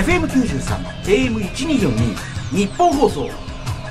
FM93 AM1242 ニッポン放送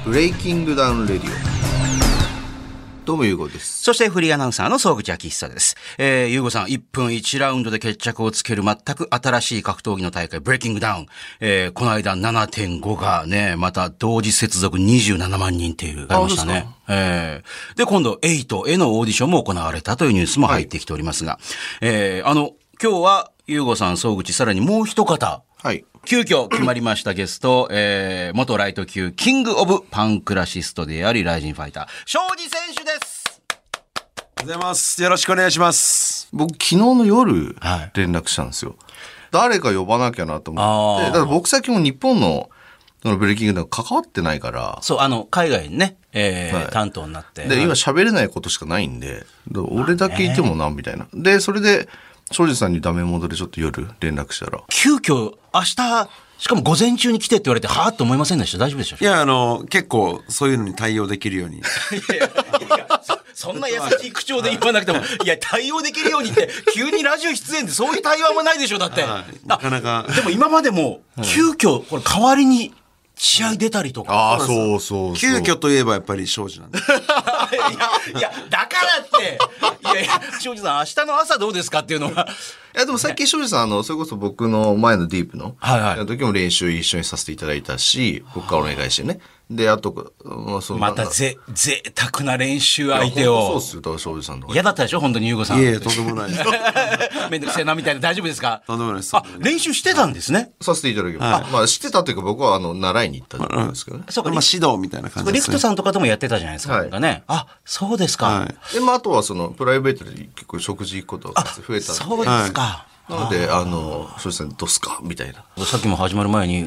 ブレイキングダウンレディオ。どうもゆうごです。そしてフリーアナウンサーの総口昭久です。えー、ゆうごさん、1分1ラウンドで決着をつける全く新しい格闘技の大会、ブレイキングダウン。えー、この間7.5がね、また同時接続27万人っていう、ありましたね。えー、で、今度8へのオーディションも行われたというニュースも入ってきておりますが、えー、あの、今日は、ゆうごさん、総口、さらにもう一方、はい。急遽決まりましたゲスト、えー、元ライト級キングオブパンクラシストであり、ライジンファイター、庄司選手ですおはようございます。よろしくお願いします。僕、昨日の夜はい、連絡したんですよ。誰か呼ばなきゃなと思って。だから僕最近も日本の、そのブレイキングダウン関わってないから、そう、あの、海外にね、えーはい担当になって。で、今喋れないことしかないんで、俺だけいてもな、みたいな。で、それで、庄司さんにダメ元でちょっと夜連絡したら、急遽、明日、しかも午前中に来てって言われて、はぁと思いませんでした？大丈夫でしたいや、あの、結構そういうのに対応できるように。そんな優しい口調で言わなくても、い。や、対応できるようにって、急にラジオ出演でそういう対話もないでしょ、だって。はい。なかなか。あでも今までも、急遽、これ代わりに試合出たりとか。ああ、そうそうそう。急遽といえばやっぱり庄司なんで。いや、いや、だからって、いやいや、庄司さん、明日の朝どうですかっていうのは。いや、でもさっき庄司さん、あの、それこそ僕の前のディープの、はいはいの時も練習一緒にさせていただいたし、僕からお願いしてね。で、あと、まあ、そのまたぜ、贅沢な練習相手を。そうっすよ、だから庄司さんとか。嫌だったでしょ本当に優子さん。いえいえ、とんでもないです。めんどくせえなみたいな大丈夫ですか？とんでもないですあ、練習してたんですね。させていただきます。あまあ、知ってたというか僕は、あの、習いに行ったんですけどね。そうか、まあ指導みたいな感じですね。リクトさんとかともやってたじゃないですか。はいなんかね。あ、そうですか。はい。で、まあ、あとはその、プライベートで結構食事行くことが増えたそうので、ですか。なので、あの、庄司さんどうすか？みたいな。さっきも始まる前に、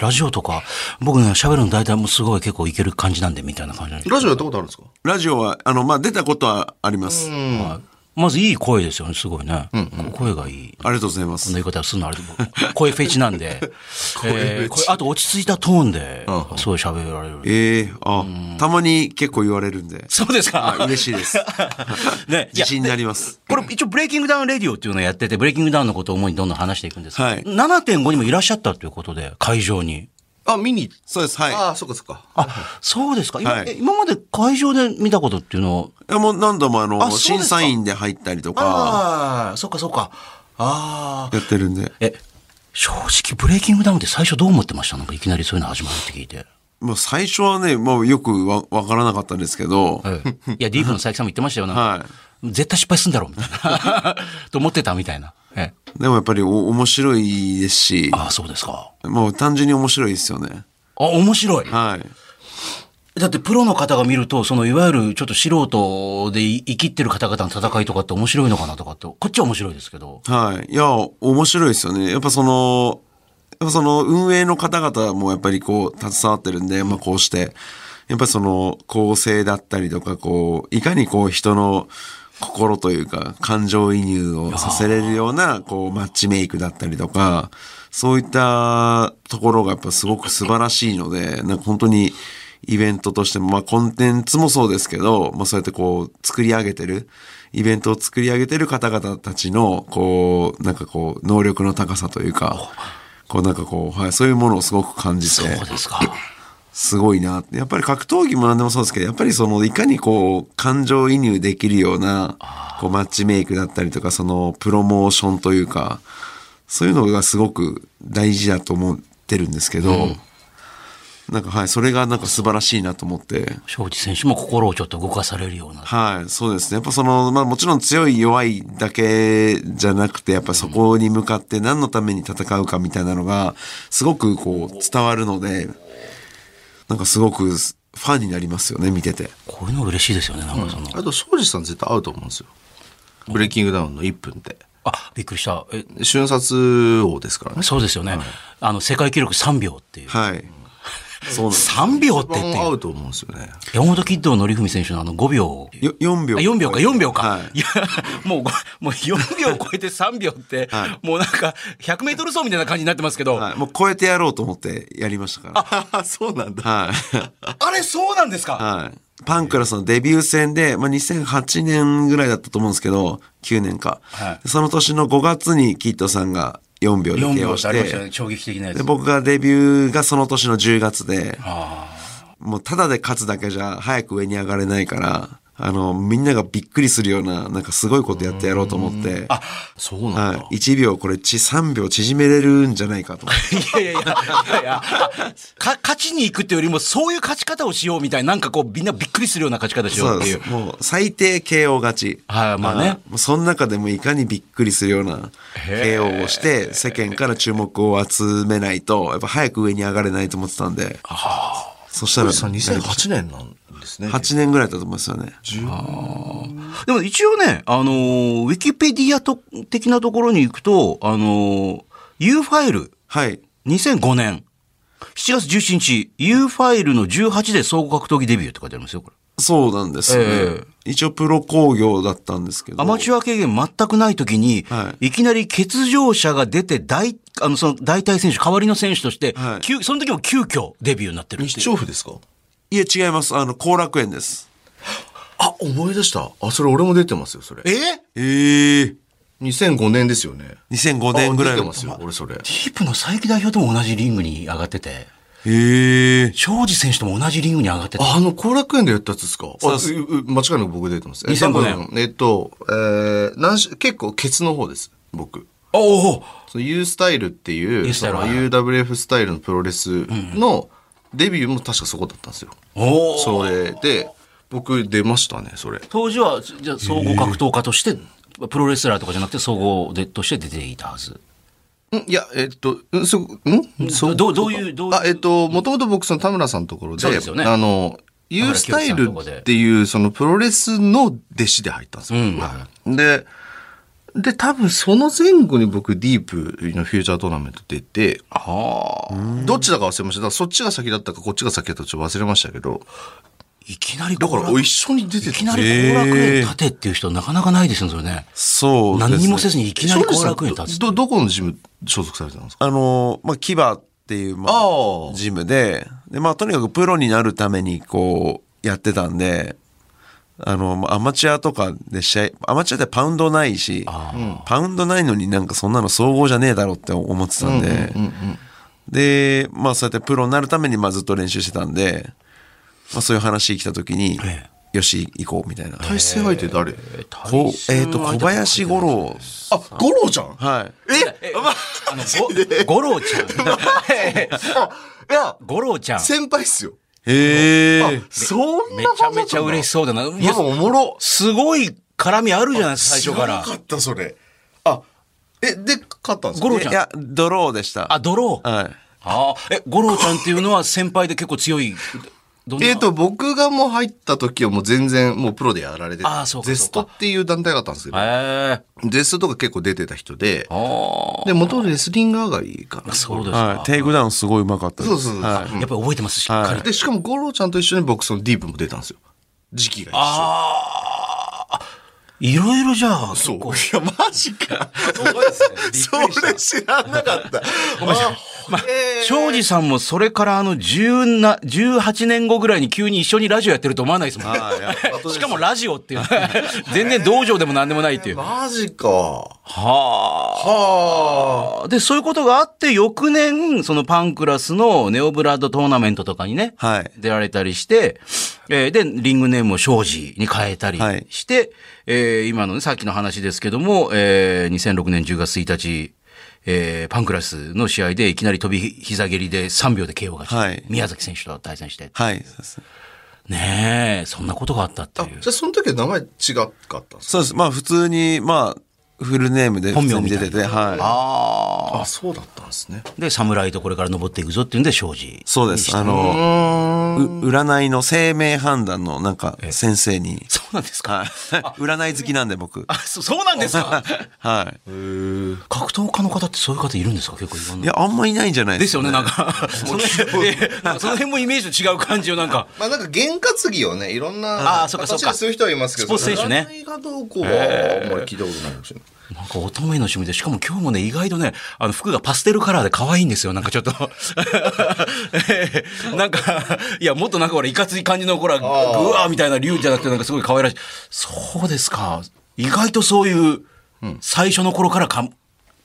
ラジオとか、僕ね、喋るの大体もうすごい結構いける感じなんで、みたいな感じでラジオやったことあるんですか？ラジオは、あの、まあ、出たことはあります。はいまずいい声ですよね、すごいね。声がいい。ありがとうございます。こんな言い方するのあれでも、声フェチなんで。えーあと落ち着いたトーンで、すごい喋られる。ええあ、たまに結構言われるんで。そうですかあ嬉しいです。ね、自信になります。これ一応ブレイキングダウンレディオっていうのをやってて、ブレイキングダウンのことを主にどんどん話していくんですけど、はい7.5にもいらっしゃったということで、会場に。あ、見に。そうです、はい。ああ、そっかそっか。あ、そうですか。今,、はい今まで会場で見たことっていうのいやもう何度もあの、あ審査員で入ったりとか、ああ、そっかそっか。ああ。やってるんで。え、正直ブレイキングダウンって最初どう思ってました？なんかいきなりそういうの始まるって聞いて。もう最初はね、もうよくわわからなかったんですけど、いや、ディープの佐伯さんも言ってましたよな。は絶対失敗すんだろう、みたいな。と思ってたみたいな。えでもやっぱりお面白いですし、ああ、そうですか。もう単純に面白いですよね。あ、面白い。はい。だってプロの方が見ると、そのいわゆるちょっと素人で生きってる方々の戦いとかって面白いのかなとかって、こっちは面白いですけど。はい。いや、面白いですよね。やっぱその、やっぱその運営の方々もやっぱりこう、携わってるんで、まあこうして、やっぱりその構成だったりとか、こう、いかにこう人の心というか、感情移入をさせれるような、こう、マッチメイクだったりとか、そういったところがやっぱすごく素晴らしいので、なんか本当にイベントとしても、まあコンテンツもそうですけど、まあそうやってこう作り上げてる、イベントを作り上げてる方々たちの、こう、なんかこう、能力の高さというか、こうなんかこう、はい、そういうものをすごく感じて、そうですか。すごいなって。やっぱり格闘技も何でもそうですけど、やっぱりその、いかにこう、感情移入できるような、こう、マッチメイクだったりとか、その、プロモーションというか、そういうのがすごく大事だと思ってるんですけど、なんかはい、それがなんか素晴らしいなと思って、庄司選手も心をちょっと動かされるような。はい、そうですね。やっぱその、まあもちろん強い弱いだけじゃなくて、やっぱそこに向かって何のために戦うかみたいなのが、すごくこう伝わるので、なんかすごくファンになりますよね、見てて。こういうの嬉しいですよね、なんかその。あと、庄司さん絶対合うと思うんですよ。ブレイキングダウンの1分って。あ、びっくりした。え、瞬殺王ですからね。そうですよね。あの、世界記録3秒っていう。はい。そうなんです。3秒ってって合うと思うんですよね。山本キッドの則文選手のあの5秒。よ4秒。あ4秒か、4秒か。はいい、や、もうご、もう4秒超えて3秒って、はもうなんか、100メートル走みたいな感じになってますけど、はい。もう超えてやろうと思ってやりましたから。あ、そうなんだ。はい。あれそうなんですか、はい。パンクラスのデビュー戦で、まあ、2008年ぐらいだったと思うんですけど、9年か。はいその年の5月にキッドさんが4秒で4 KO 秒し。て、衝撃的なやつ。で、僕がデビューがその年の10月で、あもうただで勝つだけじゃ早く上に上がれないから、あの、みんながびっくりするような、なんかすごいことやってやろうと思って、あ、そうなんだ。はい、1秒これち3秒縮めれるんじゃないかと。いやいやいや、いやか勝ちに行くっていうよりも、そういう勝ち方をしようみたいな、なんかこう、みんなびっくりするような勝ち方しよそうっていう。す。もう最低 KO 勝ち。はいまあねもうその中でもいかにびっくりするような KO をして、世間から注目を集めないと、やっぱ早く上に上がれないと思ってたんで。そしたら、さん2008年なんですね。8年ぐらいだと思いますよね。でも一応ね、あのーウィキペディアと的なところに行くと、あのー U ファイル、はい。2005年、7月17日、U ファイルの18で総合格闘技デビューって書いてありますよ、これ。そうなんですよね。え一応プロ工業だったんですけど。アマチュア経験全くない時に、、はいきなり欠場者が出て大、あの、その代替選手、代わりの選手として、はい急その時も急遽デビューになってるって日調布ですか？いえ、違います。あの、後楽園です。あ、思い出した。あ、それ俺も出てますよ、それ。え？ええ2005年ですよね。2005年ぐらい出てますよ、俺それ。ディープの佐伯代表とも同じリングに上がってて、ええ庄司選手とも同じリングに上がってて。あの、後楽園でやったやつですか？そうですあうう間違いなく僕出てます。え2005年えっと、えー、何し結構ケツの方です、僕。おおその U スタイルっていう UWF スタイルのプロレスのデビューも確かそこだったんですよ。おおそれで、僕出ましたね、それ。当時は、じゃあ総合格闘家として、プロレスラーとかじゃなくて総合でとして出ていたはず。んいや、えっと、んそ、んそうどうどういうどういう？あ、えっと、もともと僕、その田村さんのところで、そうですよねあの、田村 U スタイルっていう、そのプロレスの弟子で入ったんですよ。うん僕で、で、多分その前後に僕、ディープのフューチャートーナメント出て、はあ。どっちだか忘れました。そっちが先だったか、こっちが先だったかちょっと忘れましたけど、いきなりだから、後楽お一緒に出てた。いきなり後楽園立てっていう人なかなかないですよ、ね。そうですね。何にもせずにいきなり後楽園立つ。ど、どこのジム所属されてたんですか？あの、まあ、キバっていう、まあジムで、で、まあ、とにかくプロになるために、こう、やってたんで、あの、まあアマチュアとかで試合、アマチュアってパウンドないし、パウンドないのになんかそんなの総合じゃねえだろって思ってたんで、で、まあそうやってプロになるためにまあずっと練習してたんで、まあそういう話来た時に、えよし、行こうみたいな。対戦相手誰？こうえっ、と、小林五郎。あ、五郎ちゃん？はい。え？あの、ご、五郎ちゃん。いや、五郎ちゃん。先輩っすよ。へえ。そんなめちゃめちゃ嬉しそうだな。いやおもろ。すごい絡みあるじゃないですか、最初から知。らなかった、それ。あ、え、で、勝ったんですか？五郎ちゃんいや、ドローでした。あ、ドロー。はい。ああ、え、五郎ちゃんっていうのは先輩で結構強い。えっ、と、僕がもう入った時はもう全然もうプロでやられててあーそうゼストっていう団体があったんですけど、へえ。ゼストとか結構出てた人で、あで、元々レスリング上がりかな。あ、そうですか。はい。テイクダウンすごいうまかったです。そうそうそうはい。やっぱり覚えてます、しっかり。で、しかも五郎ちゃんと一緒に僕そのディープも出たんですよ。時期が一緒。ああ、いろいろじゃあ、そう。いや、マジか。それ知らなかった。まあ、庄司さんもそれからあの10な、18年後ぐらいに急に一緒にラジオやってると思わないですもんしかもラジオっていう。全然道場でも何でもないっていう。はマジか。あ。はあ。で、そういうことがあって、翌年、そのパンクラスのネオブラッドトーナメントとかにね、はい出られたりして、えーで、リングネームを庄司に変えたりはいして、えー今のね、さっきの話ですけども、えー2006年10月1日、えーパンクラスの試合でいきなり飛び膝蹴りで3秒で KO がち、はい宮崎選手と対戦して、はい。そうですねえ、そんなことがあったってあいう。じゃあその時は名前違かったんですか？そうです。まあ普通に、まあ、フルネームで普本名に出てて、はい。ああ。あ、そうだったんですね。で、侍とこれから登っていくぞっていうんで、庄司。そうです。あの、う占いの生命判断のなんか先生に、そうなんですか？はい。占い好きなんで僕。あ、そそうなんですか？は格闘家の方ってそういう方いるんですか？結構いろんい。な。いや、あんまいないんじゃないでよね、ですすか、なんか。その辺えなんかその辺もイメージと違う感じをなんか。まあなんか験担ぎをね、いろんなあーそっかそっか形でする人はいますけど、スポーツ選手ね占いがどうこうはあんまり聞いたことないかもしれない。なんか乙女の趣味で、しかも今日もね、意外とね、あの服がパステルカラーで可愛いんですよ。なんかちょっと。なんか、いや、もっとなんかほら、いかつい感じのほら、ぐわーみたいな竜じゃなくて、なんかすごい可愛らしい。そうですか。意外とそういう、最初の頃からか、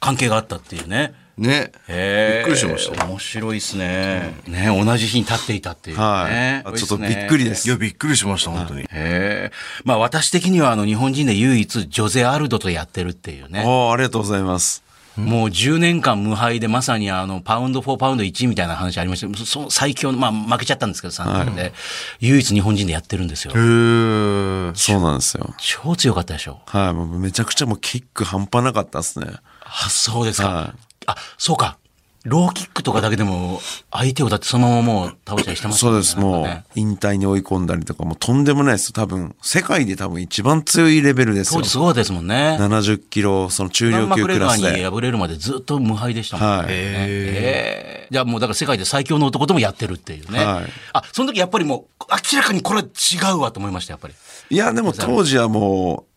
関係があったっていうね。ね。へびっくりしました。面白いですね。ね、同じ日に立っていたっていうね。はいあちょっとびっくりですいや、びっくりしました、本当に。へえ。まあ私的にはあの日本人で唯一ジョゼ・アルドとやってるっていうね。おーありがとうございます。もう10年間無敗でまさにあのパウンド4パウンド1みたいな話ありましたその最強の、まあ負けちゃったんですけど3年で、唯一日本人でやってるんですよ。へーそうなんですよ。超強かったでしょ。はい。もうめちゃくちゃもうキック半端なかったですね。あ、そうですか。はいあ、そうか。ローキックとかだけでも相手をだってそのままもう倒したりしてましたそうです。もう引退に追い込んだりとか、もうとんでもないです。多分、世界で多分一番強いレベルですよ当時。すごかったですもんね。70キロ、その中量級クラスガーにで。敗れるまでずっと無敗でしたもんね。はいへーじゃあもうだから世界で最強の男ともやってるっていうね。はいあ、その時やっぱりもう明らかにこれは違うわと思いました、やっぱり。いや、でも当時はもう、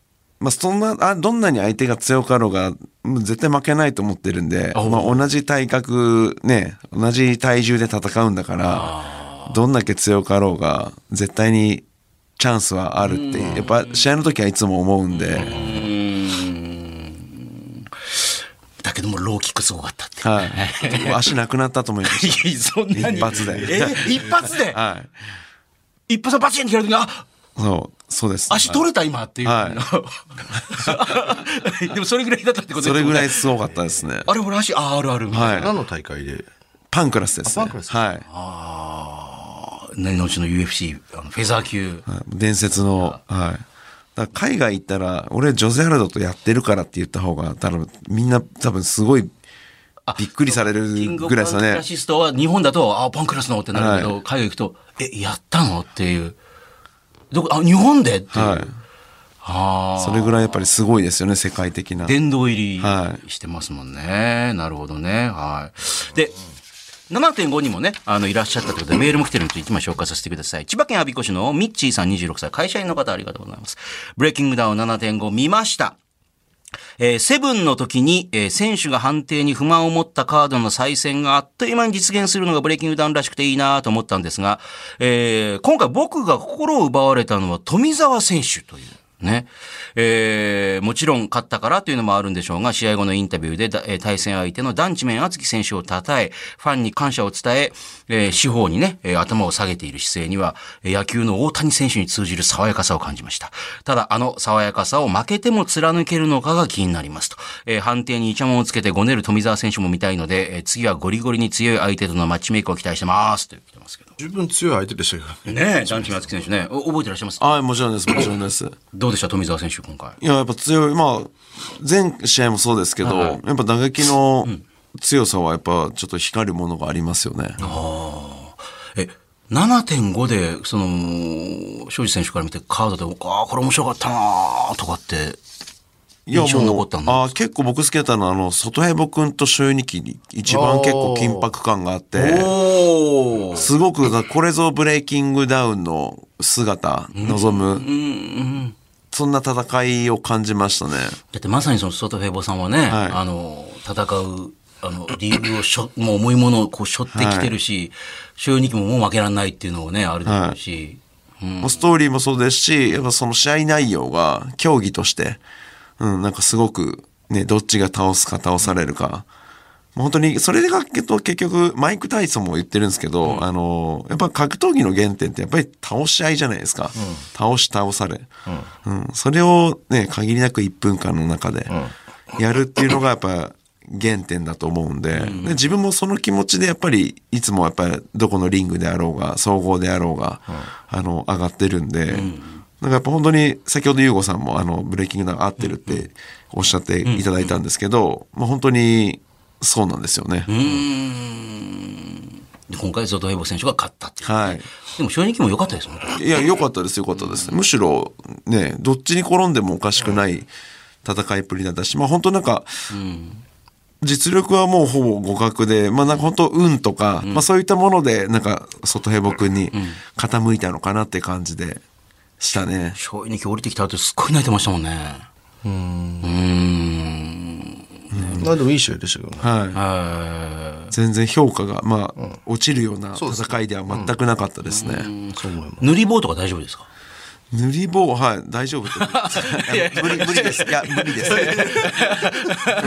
まあ、そんな、あ、どんなに相手が強かろうが、絶対負けないと思ってるんで、あまあ、同じ体格、ね、同じ体重で戦うんだから、どんだけ強かろうが、絶対にチャンスはあるって、やっぱ試合の時はいつも思うんで、だけどもローキックすごかったって。はい。足なくなったと思いまし いやそんなに。一発で。え一発で？た。はい。一発でバチンってやるときに、あ、そう、そうです。足取れた今っていう。は でもそれぐらいだったってことですそれぐらいい。すごかったですね。あれ、俺足、あ、あるある。はい。はい。何の大会で？パンクラスです、ね。あパンクラスはい。何のうちの UFC、あのフェザー級。はい伝説の、はい。海外行ったら、俺ジョゼ・アルドとやってるからって言った方が、多分みんな多分すごいびっくりされるぐらいですよねパンクラ。シストは日本だと、あ、パンクラスのってなるけど、海外行くと、え、やったの？っていう。どこ、あ、日本で？っていう。はい。ああ。それぐらいやっぱりすごいですよね、世界的な。殿堂入りはしてますもんね。なるほどね。はい。で、7.5にもね、あの、いらっしゃったということで、メールも来てるので、一枚紹介させてください。千葉県我孫子市のミッチーさん26歳、会社員の方ありがとうございます。ブレイキングダウン7.5見ました。えーセブンの時に、えー選手が判定に不満を持ったカードの再戦があっという間に実現するのがブレイキングダウンらしくていいなと思ったんですが、えー今回僕が心を奪われたのは富澤選手という。ね。えーもちろん勝ったからというのもあるんでしょうが、試合後のインタビューでだ、えー対戦相手の団地面厚木選手を称え、ファンに感謝を伝え、えー司法にね、えー頭を下げている姿勢には、えー野球の大谷選手に通じる爽やかさを感じました。ただ、あの爽やかさを負けても貫けるのかが気になりますと。えー判定にイチャモンをつけてごねる富澤選手も見たいので、えー次はゴリゴリに強い相手とのマッチメイクを期待してます。と言ってますけど。十分強い相手でしたけどね。ねえ、団地面厚木選手ね。お覚えてらっしゃいます？はい、もちろんです、もちろんです。どうでした？富澤選手、今回。いや、やっぱ強い。まあ、全試合もそうですけど、やっぱ打撃の強さはやっぱちょっと光るものがありますよね。え、7.5で、その、庄司選手から見てカードで、ああ、これ面白かったなーとかって、いやあ結構僕好きだったのは、あの、外ヘボ君と周二期に一番結構緊迫感があって、すごく、これぞブレイキングダウンの姿、望む、そんな戦いを感じましたね。だってまさにその外フェボさんはね、はいあの、戦う、あの、理由をしょ、もう重いものをこう、背負ってきてるし、週2期ももう負けられないっていうのをね、あるでしょうし、もうストーリーもそうですし、やっぱその試合内容が競技として、うん、なんかすごくね、どっちが倒すか倒されるか。もう本当に、それが結局、マイク・タイソンも言ってるんですけど、あの、やっぱ格闘技の原点ってやっぱり倒し合いじゃないですか。倒し倒され、うん。それをね、限りなく1分間の中でやるっていうのがやっぱ原点だと思うんで,、で自分もその気持ちでやっぱりいつもやっぱりどこのリングであろうが総合であろうが、あの上がってるんで、なんかやっぱ本当に先ほど優吾さんもあのブレイキングダウン合ってるっておっしゃっていただいたんですけど、まあ、本当にそうなんですよね。で今回外フェボ選手が勝ったっていう、はい。でも正直も良かったですもんね。いや、良かったです、良かったです。むしろ、ね、どっちに転んでもおかしくない戦いっぷりだったし、まあ本当なんか、実力はもうほぼ互角で、まあなんか本当運とか、まあそういったもので、なんか外平僕に傾いたのかなって感じでしたね。正直降りてきた後すっごい泣いてましたもんね。うーん。まあでもいい試合でしたけどね。はい。は全然評価が、まあ、落ちるような戦いでは全くなかったですね。塗り棒とか大丈夫ですか？塗り棒、はい、大丈夫 無理、無理です。いや、無理です。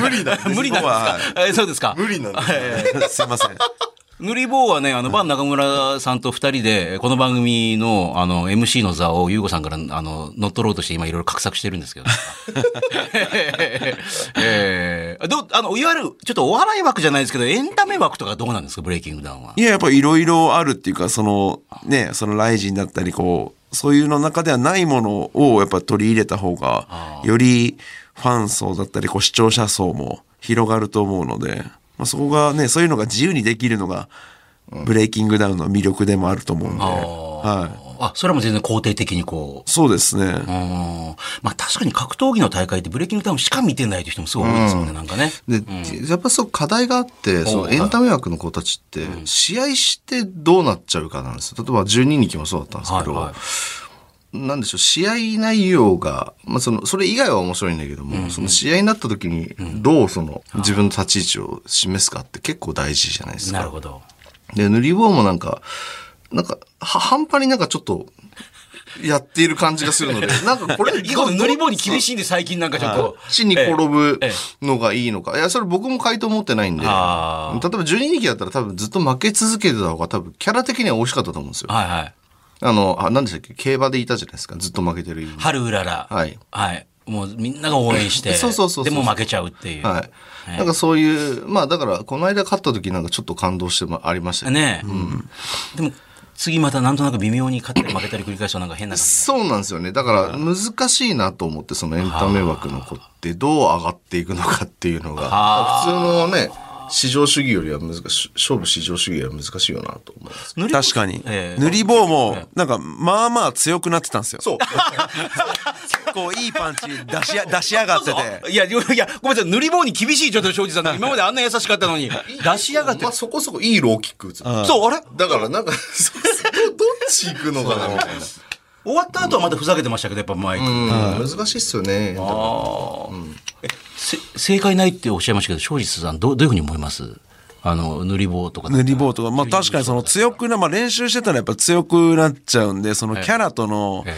無理だ。無理なんですか、えそうですか？無理なんだ。すいません。塗り棒はね、あの、バン中村さんと二人で、この番組の、あの、MC の座を、ゆうごさんから、あの、乗っ取ろうとして今いろいろ画策してるんですけど。えー、どう、あの、いわゆる、ちょっとお笑い枠じゃないですけど、エンタメ枠とかどうなんですか、ブレイキングダウンは。いや、やっぱいろいろあるっていうか、その、ね、そのライジンだったり、こう、そういうの中ではないものをやっぱ取り入れた方が、よりファン層だったり、こう視聴者層も広がると思うので、まあ、そこがね、そういうのが自由にできるのが、ブレイキングダウンの魅力でもあると思うんで、はい。あ、それはもう全然肯定的にこう。そうですね。うんまあ確かに格闘技の大会ってブレイキングダウンしか見てないという人もすごい多いですもんね、なんかね。で、やっぱそう課題があって、そのエンタメ枠の子たちって、試合してどうなっちゃうかなんですよ。例えば12人気もそうだったんですけど、はいはいなんでしょう、試合内容が、まあその、それ以外は面白いんだけども、その試合になった時に、どうその、自分の立ち位置を示すかって結構大事じゃないですか。なるほど。で、塗り棒もなんか、なんか、は、半端になんかちょっと、やっている感じがするので、なんかこれ、いいこと塗り棒に厳しいんで最近なんかちょっと。どっちに転ぶええのがいいのか。いや、それ僕も回答持ってないんで。例えあば12人気だったら多分ずっと負け続けてた方が多分キャラ的には美味しかったと思うんですよ。はいはい。あの、あ、何でしたっけ？競馬でいたじゃないですか。ずっと負けてる。春うらら。はい。はい。もうみんなが応援して。そうそうそうでも負けちゃうっていう。はい。なんかそういう、まあだから、この間勝った時なんかちょっと感動してもありましたよね。ねえ。でも、次またなんとなく微妙に勝ったり負けたり繰り返すとなんか変な感じ。そうなんですよね。だから難しいなと思って、そのエンタメ枠の子ってどう上がっていくのかっていうのが、は普通のね、市場主義よりは難しい、勝負市場主義は難しいよなと思います。確かに。ええ塗り棒も、なんか、まあまあ強くなってたんですよ。そう。結構いいパンチ出しや、出しやがってて。いや、いや、ごめんなさい、塗り棒に厳しいちょっと庄司さん、今まであんな優しかったのに、出しやがってまあ、。そこそこいいローキック打つ。そう、あれ？だからなんか、どっち行くのかなみたいな。終わった後はまたふざけてましたけど、やっぱマイク。うん、難しいっすよね。せ正解ないっておっしゃいましたけど、庄司さんどう、どういうふうに思います？あの、塗り棒とか。塗り棒とか、まあ確かにその強くな、まあ練習してたらやっぱ強くなっちゃうんで、そのキャラとのええ、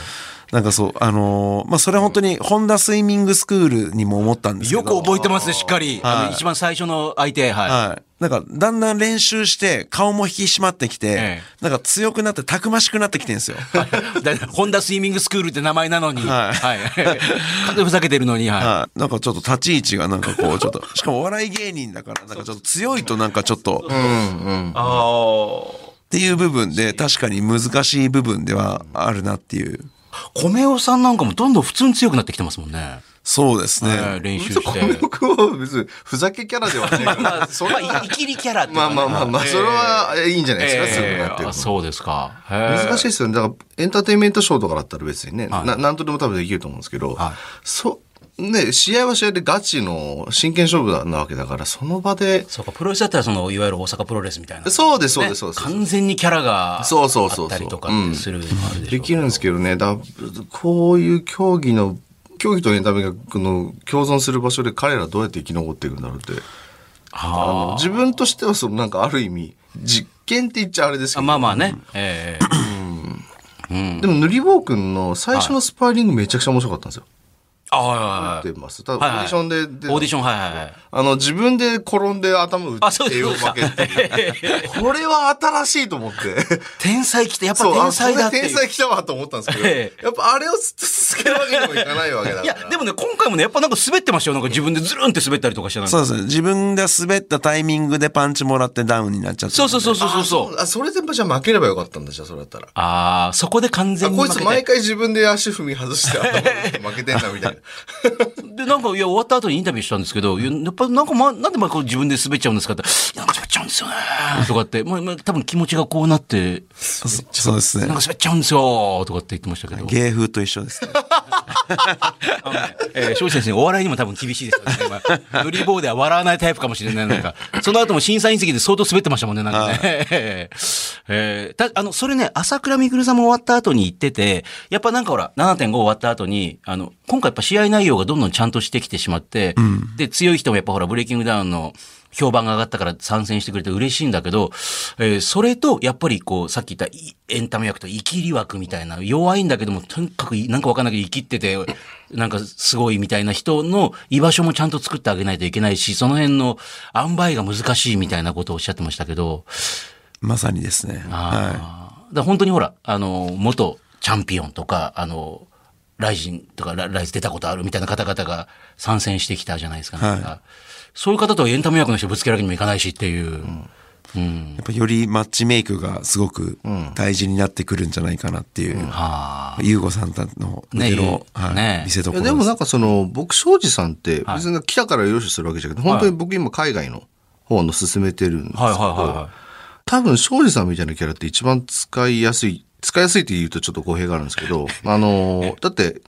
なんかそう、あのーまあそれ本当に、ホンダスイミングスクールにも思ったんですけど。よく覚えてますね、しっかり。あの一番最初の相手、はい。はい。なんか、だんだん練習して、顔も引き締まってきて、ええなんか強くなって、たくましくなってきてるんですよ。だホンダスイミングスクールって名前なのに。はいはい。風ふざけてるのに、はい。はい。なんかちょっと立ち位置がなんかこう、ちょっと、しかもお笑い芸人だから、なんかちょっと強いとなんかちょっと、ああ。っていう部分で、確かに難しい部分ではあるなっていう。米尾さんなんかもどんどん普通に強くなってきてますもんね。そうですね。はい練習して。米君は別にふざけキャラではないから。まあ、それは、いきりキャラってねまあまあまあまあ、それはいいんじゃないですか、すぐえなってるえあそうですか。い。難しいですよね。だから、エンターテインメントショーとかだったら別にね、はいななんとでも多分できると思うんですけど、はいそ、ね、試合は試合でガチの真剣勝負なわけだから、その場で、そうか、プロレスだったら、その、いわゆる大阪プロレスみたいな。そうです、そうです、ねそうです。完全にキャラがあそうそうそうそうったりとかするのもあるでしょうできるんですけどね、だこういう競技の、競技とエンタメがこの共存する場所で彼らどうやって生き残っていくんだろうって。あの自分としてはそのなんかある意味、実験って言っちゃあれですけど。あまあまあね。ええでも塗り棒くんの最初のスパーリングめちゃくちゃ面白かったんですよ。あはいはいはい。出ます。ただオーディションで出たオーディション、はいはいはい。あの、自分で転んで頭打あ、ってそうです。そう負けっていう。これは新しいと思って。天才来て、やっぱそう、天才だって天才来たわと思ったんですけど、ええやっぱあれをずっと続けるわけにもいかないわけだから。いや、でもね、今回もね、やっぱなんか滑ってましたよ。なんか自分でズルンって滑ったりとかしてなんかそうですね。自分で滑ったタイミングでパンチもらってダウンになっちゃって。そうそうそうそうそうそう。あ、それでじゃあ負ければよかったんだ、じゃあそれだったら。ああ、そこで完あ全に負けて。こいつ毎回自分で足踏み外して頭打って負けてんだみたいな。で、なんか、いや、終わった後にインタビューしたんですけど、いややっぱなんか、ま、なんで毎回自分で滑っちゃうんですかって、なんか滑っちゃうんですよね。とかって、まあ、まあ、多分気持ちがこうなって、そそうですねなんか。滑っちゃうんですよ。とかって言ってましたけど。芸風と一緒ですね。えー、庄司先生、お笑いにも多分厳しいですよね。まあ、塗り棒では笑わないタイプかもしれない。なんか、その後も審査員席で相当滑ってましたもんね、なんかね。えーた、あの、それね、朝倉未来さんも終わった後に言ってて、やっぱなんかほら、7.5終わった後に、あの、今回やっぱ試合内容がどんどんちゃんとしてきてしまって、で、強い人もやっぱほら、ブレイキングダウンの、評判が上がったから参戦してくれて嬉しいんだけど、えーそれと、やっぱりこう、さっき言ったいエンタメ役と生きり枠みたいな、弱いんだけども、とにかくなんかわかんないけど生きってて、なんかすごいみたいな人の居場所もちゃんと作ってあげないといけないし、その辺の塩梅が難しいみたいなことをおっしゃってましたけど、まさにですね。はあーだ本当にほら、あの、元チャンピオンとか、あの、ライジンとかラライズ出たことあるみたいな方々が参戦してきたじゃないですか。なんかそういう方とエンタメ役の人ぶつけるわけにもいかないしっていう。うん。い。やっぱよりマッチメイクがすごく大事になってくるんじゃないかなっていう。はあ。ゆうごさんたの腕ねの、はいね見せどころいやでもなんかその、僕、庄司さんって、別に来たからよしするわけじゃなくて、本当に僕今海外の方の進めてるんですけど、はいはいはいはい多分庄司さんみたいなキャラって一番使いやすい、使いやすいって言うとちょっと語弊があるんですけど、あの、だって、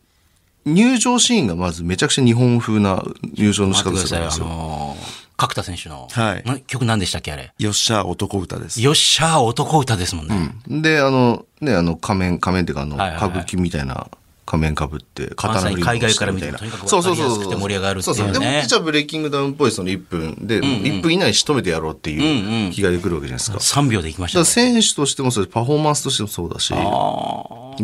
入場シーンがまずめちゃくちゃ日本風な入場の仕方ですよ。のー、角田選手の、はいな曲何でしたっけあれ？よっしゃ男歌です。よっしゃー男歌ですもんね。で、あの、ね、あの仮面、仮面っていうかあの、歌舞伎みたいな仮面かぶって、刀振り海外から見てもとにかくそうそうそう。わかりやすくて盛り上がるっていうね。そうそう。でも、実はブレイキングダウンっぽいその1分で、1分以内に仕留めてやろうっていう気がでくるわけじゃないですか。3秒で行きましたね。選手としてもそうです。パフォーマンスとしてもそうだし、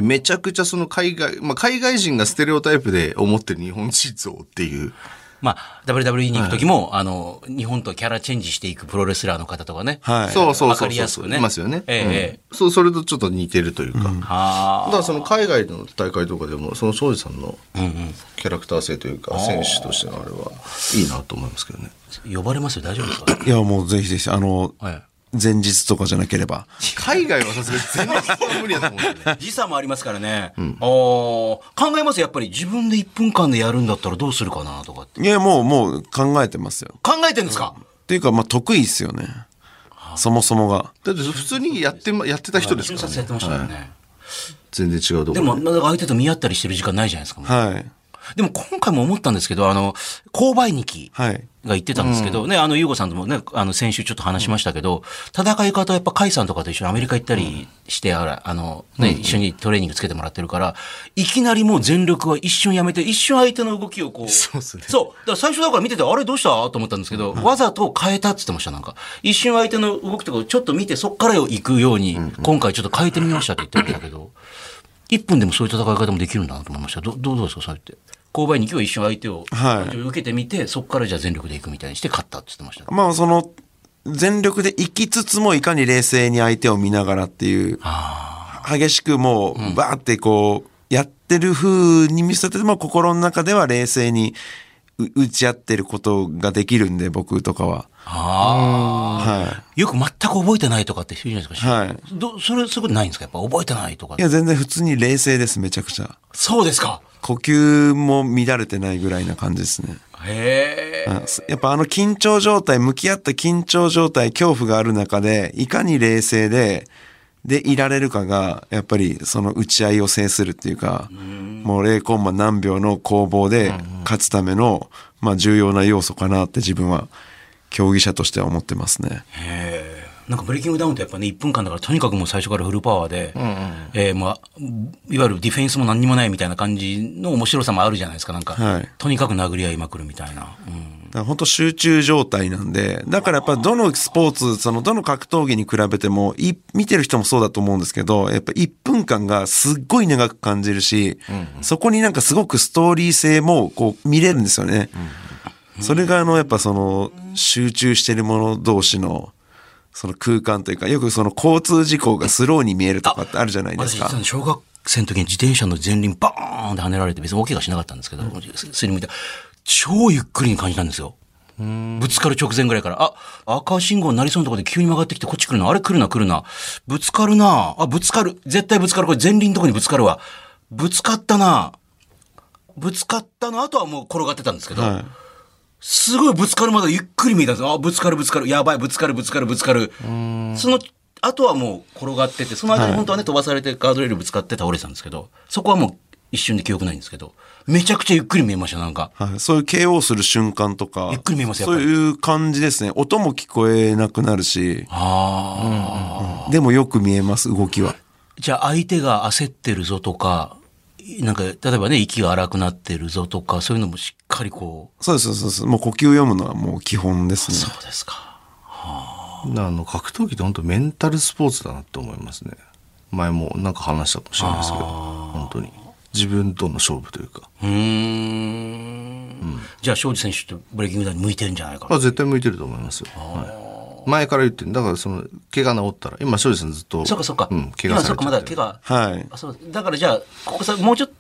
めちゃくちゃその海外、まあ、海外人がステレオタイプで思ってる日本人像っていう、まあ、WWE に行く時も、あの、日本とキャラチェンジしていくプロレスラーの方とかね。はい。そうそうそうそう。わかりやすくねいますよね。ええうんええそう、それとちょっと似てるというか。はだからその海外の大会とかでも、その庄司さんのキャラクター性というか、選手としてのあれはいいなと思いますけどね。あ。呼ばれますよ、大丈夫ですかいや、もうぜひぜひ、あの、はい。前日とかじゃなければ。海外はさすがに全然無理だと思うんですよね。時差もありますからね。あー考えますやっぱり自分で1分間でやるんだったらどうするかなとかって。いや、もう、もう考えてますよ。考えてんですか、っていうか、まあ、得意っすよね。そもそもが。だって普通にやってま、やってた人ですからね。やってましたよね。全然違うところでも、なんか相手と見合ったりしてる時間ないじゃないですか。はい。でも今回も思ったんですけど、あの、購買日記はい。が言ってたんですけど、ね、あの、ゆうごさんともね、あの、先週ちょっと話しましたけど、戦い方はやっぱ甲斐さんとかと一緒にアメリカ行ったりして、あら、あの、ね、一緒にトレーニングつけてもらってるから、いきなりもう全力は一瞬やめて、一瞬相手の動きをこう、そうっすねそう。だから最初だから見てて、あれどうした？と思ったんですけど、わざと変えたって言ってました、なんか。一瞬相手の動きとかをちょっと見て、そっから行くように、今回ちょっと変えてみましたって言ってましたけど、1分でもそういう戦い方もできるんだなと思いました。どどうどうですか、そうやって？購買に今日一瞬相手を、はい受けてみて、そこからじゃあ全力で行くみたいにして勝ったって言ってました。まあ、その、全力で生きつつもいかに冷静に相手を見ながらっていう、激しくもう、バーってこう、やってる風に見せても、心の中では冷静にう打ち合ってることができるんで、僕とかは。ああ。はよく全く覚えてないとかって言うじゃないですか。はいどそれ、そういうことないんですか？やっぱ覚えてないとかい。い。や、全然普通に冷静です、めちゃくちゃ。そうですか。呼吸も乱れてないぐらいな感じですね。へえ。あやっぱあの緊張状態、向き合った緊張状態、恐怖がある中で、いかに冷静で、でいられるかが、やっぱりその打ち合いを制するっていうか、もう0コンマ何秒の攻防で勝つための、まあ重要な要素かなって自分は競技者としては思ってますね。へえ。なんかブレイキングダウンってやっぱね、1分間だからとにかくもう最初からフルパワーで、えーまあ、いわゆるディフェンスも何にもないみたいな感じの面白さもあるじゃないですか。なんか、はいとにかく殴り合いまくるみたいな。うんだから本当集中状態なんで、だからやっぱどのスポーツ、そのどの格闘技に比べても、い見てる人もそうだと思うんですけど、やっぱ1分間がすっごい長く感じるし、そこになんかすごくストーリー性もこう見れるんですよね。それがあのやっぱその集中してる者同士のその空間というか、よくその交通事故がスローに見えるとかってあるじゃないですか小学生の時に自転車の前輪バーンって跳ねられて別に大怪我しなかったんですけど、すりむいて、超ゆっくりに感じたんですよ。ぶつかる直前ぐらいから、あ、赤信号になりそうなところで急に曲がってきてこっち来るな。あれ来るな来るな。ぶつかるな。あ、ぶつかる。絶対ぶつかる。これ前輪のとこにぶつかるわ。ぶつかったな。ぶつかったの後はもう転がってたんですけど、はいすごいぶつかるまでゆっくり見えたんですよ。あ、ぶつかるぶつかる。やばい、ぶつかるぶつかるぶつかる。その後はもう転がってて、その間に本当はね、飛ばされてガードレールぶつかって倒れてたんですけど、そこはもう一瞬で記憶ないんですけど、めちゃくちゃゆっくり見えました、なんか。はい、そういう KO する瞬間とか、ゆっくり見えますやっそういう感じですね。音も聞こえなくなるし、ああ、でもよく見えます、動きは。じゃあ相手が焦ってるぞとか、なんか、例えばね、息が荒くなってるぞとか、そういうのもしっかりこそうです、そうです。もう呼吸読むのはもう基本ですう、ね。そうですか。あの格闘技って本当メンタルスポーツだなって思いますね前もなんか話したかもしれないですけど本当に自分との勝負というかうーん。じゃあ、庄司選手ってブレイキングダウンに向いてるんじゃないかな。あ絶対向いてると思いますよ、はい、前から言ってる。だからその怪我治ったら。今庄司さんずっと。そっかそっか。うん、怪我まだ怪我。はい。あそう。だからじゃあ、ここさ、もうちょっと、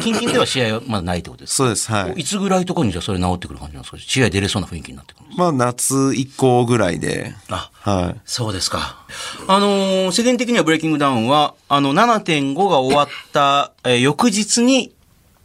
近々では試合はまだないってことですか？そうです、はい。いつぐらいとかにじゃあそれ治ってくる感じなんですか？試合出れそうな雰囲気になってくるまあ夏以降ぐらいで、あ、はい。そうですか。あのー世間的にはブレイキングダウンは、あの、7.5が終わった、えー翌日に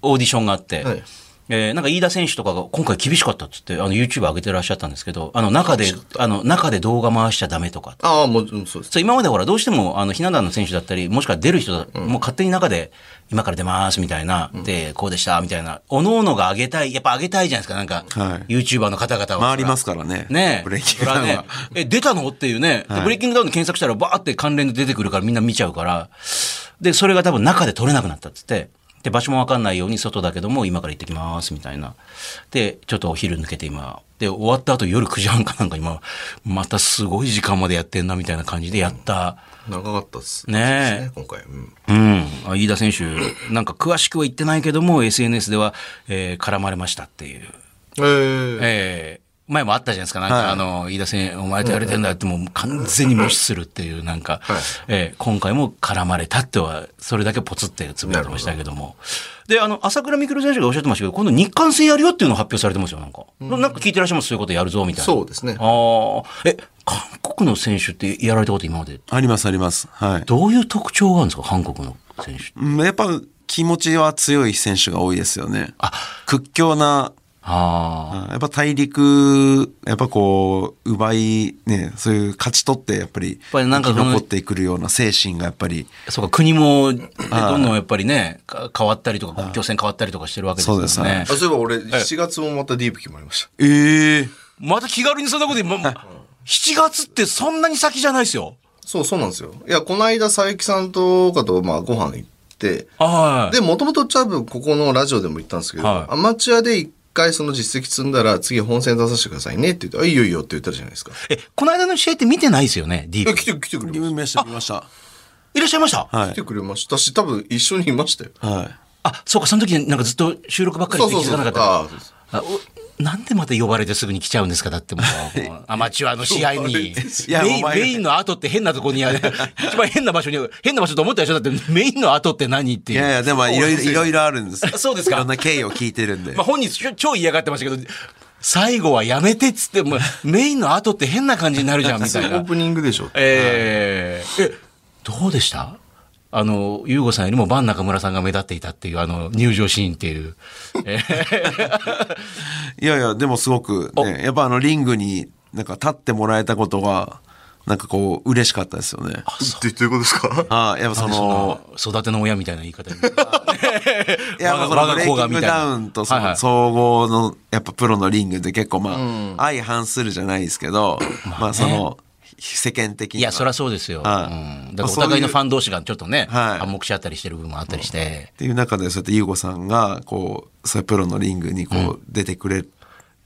オーディションがあって、はいえーなんか飯田選手とかが今回厳しかったっつって、あの、YouTube 上げてらっしゃったんですけど、あの、中で、あの、中で動画回しちゃダメとか。ああもちろんそうですそう今までほら、どうしても、あの、ひな壇の選手だったり、もしくは出る人だ、もう勝手に中で、今から出ます、みたいな、で、こうでした、みたいな、おのおのが上げたい、やっぱ上げたいじゃないですか、なんか、はい YouTuber の方々は。回りますからね。ねえ。ブレイキングダウンね、え、出たのっていうね、でブレイキングダウンで検索したらバーって関連で出てくるからみんな見ちゃうから、で、それが多分中で撮れなくなったっつって、で、場所もわかんないように外だけども今から行ってきますみたいな。で、ちょっとお昼抜けて今、で、終わった後夜9時半かなんか今、またすごい時間までやってんなみたいな感じでやった。長かったっすねえ今回、うん、うん。あ飯田選手、なんか詳しくは言ってないけども、SNS では、えー絡まれましたっていう。えーええ前もあったじゃないですか。なんか、はいあの、飯田選手、お前とやれてんだってもう完全に無視するっていう、なんか、ええ今回も絡まれたっては、それだけポツってつぶやいてましたけども。で、あの、朝倉未来選手がおっしゃってましたけど、今度日韓戦やるよっていうのを発表されてますよ、なんか。なんか聞いてらっしゃいます？そういうことやるぞ、みたいな。そうですねああ。え、韓国の選手ってやられたこと今まで、あります、あります。はい。どういう特徴があるんですか、韓国の選手って？うんやっぱ気持ちは強い選手が多いですよね。屈強な、ああ。やっぱ大陸、やっぱこう、奪い、ね、そういう勝ち取って、やっぱり、ぱりなんかその生き残ってくるような精神がやっぱり、そうか、国も、ねどんどんやっぱりね、か変わったりとか、国境線変わったりとかしてるわけですよね。そうですあそういえば俺7月もまたディープ決まりました。ええまた気軽にそんなこと言う、ま、7月ってそんなに先じゃないですよ。そうそうなんですよ。いやこの間佐伯さんとかとまあご飯行ってはい。で、もともと多分ここのラジオでも言ったんですけど、はい。アマチュアで一回その実績積んだら次本戦出させてくださいねって言って、あ、いいよいいよって言ったじゃないですか。え、この間の試合って見てないですよね、ディーえ、プ。来て、来てくれまし見ました、見ました。いらっしゃいました？はいた。来てくれましたし、多分一緒にいましたよ。はい。あ、そうか、その時なんかずっと収録ばっかりそうそうそう。で気づかなかった。あなんでまた呼ばれてすぐに来ちゃうんですか？だってもう、アマチュアの試合に。いやメイン、メインの後って変なとこにある。一番変な場所に、変な場所と思ったでしょだってメインの後って何っていう。いやいや、でもいろいろ、いろいろあるんです。そうですかいろんな経緯を聞いてるんで。まあ本人ちょ超嫌がってましたけど、最後はやめてっつって、も うメインの後って変な感じになるじゃんみたいな オー。プニングでしょ。えーえ、どうでした？あの、ゆうごさんよりもバン中村さんが目立っていたっていう、あの、入場シーンっていう。えいやいや、でもすごくね、やっぱあのリングになんか立ってもらえたことが、なんかこう、嬉しかったですよね。ってどういうことですか？ああ、やっぱその、その育ての親みたいな言い方に。い や、まあそのブレイキングダウンとその総合の、やっぱプロのリングって結構まあ、相反するじゃないですけど、まあその、世間的には。いや、そりゃそうですよ。はいうん、だからお互いのファン同士がちょっとね、はい暗黙し合ったりしてる部分もあったりして。っていう中でそうやって優吾さんがこうそういうプロのリングにこう出てくれ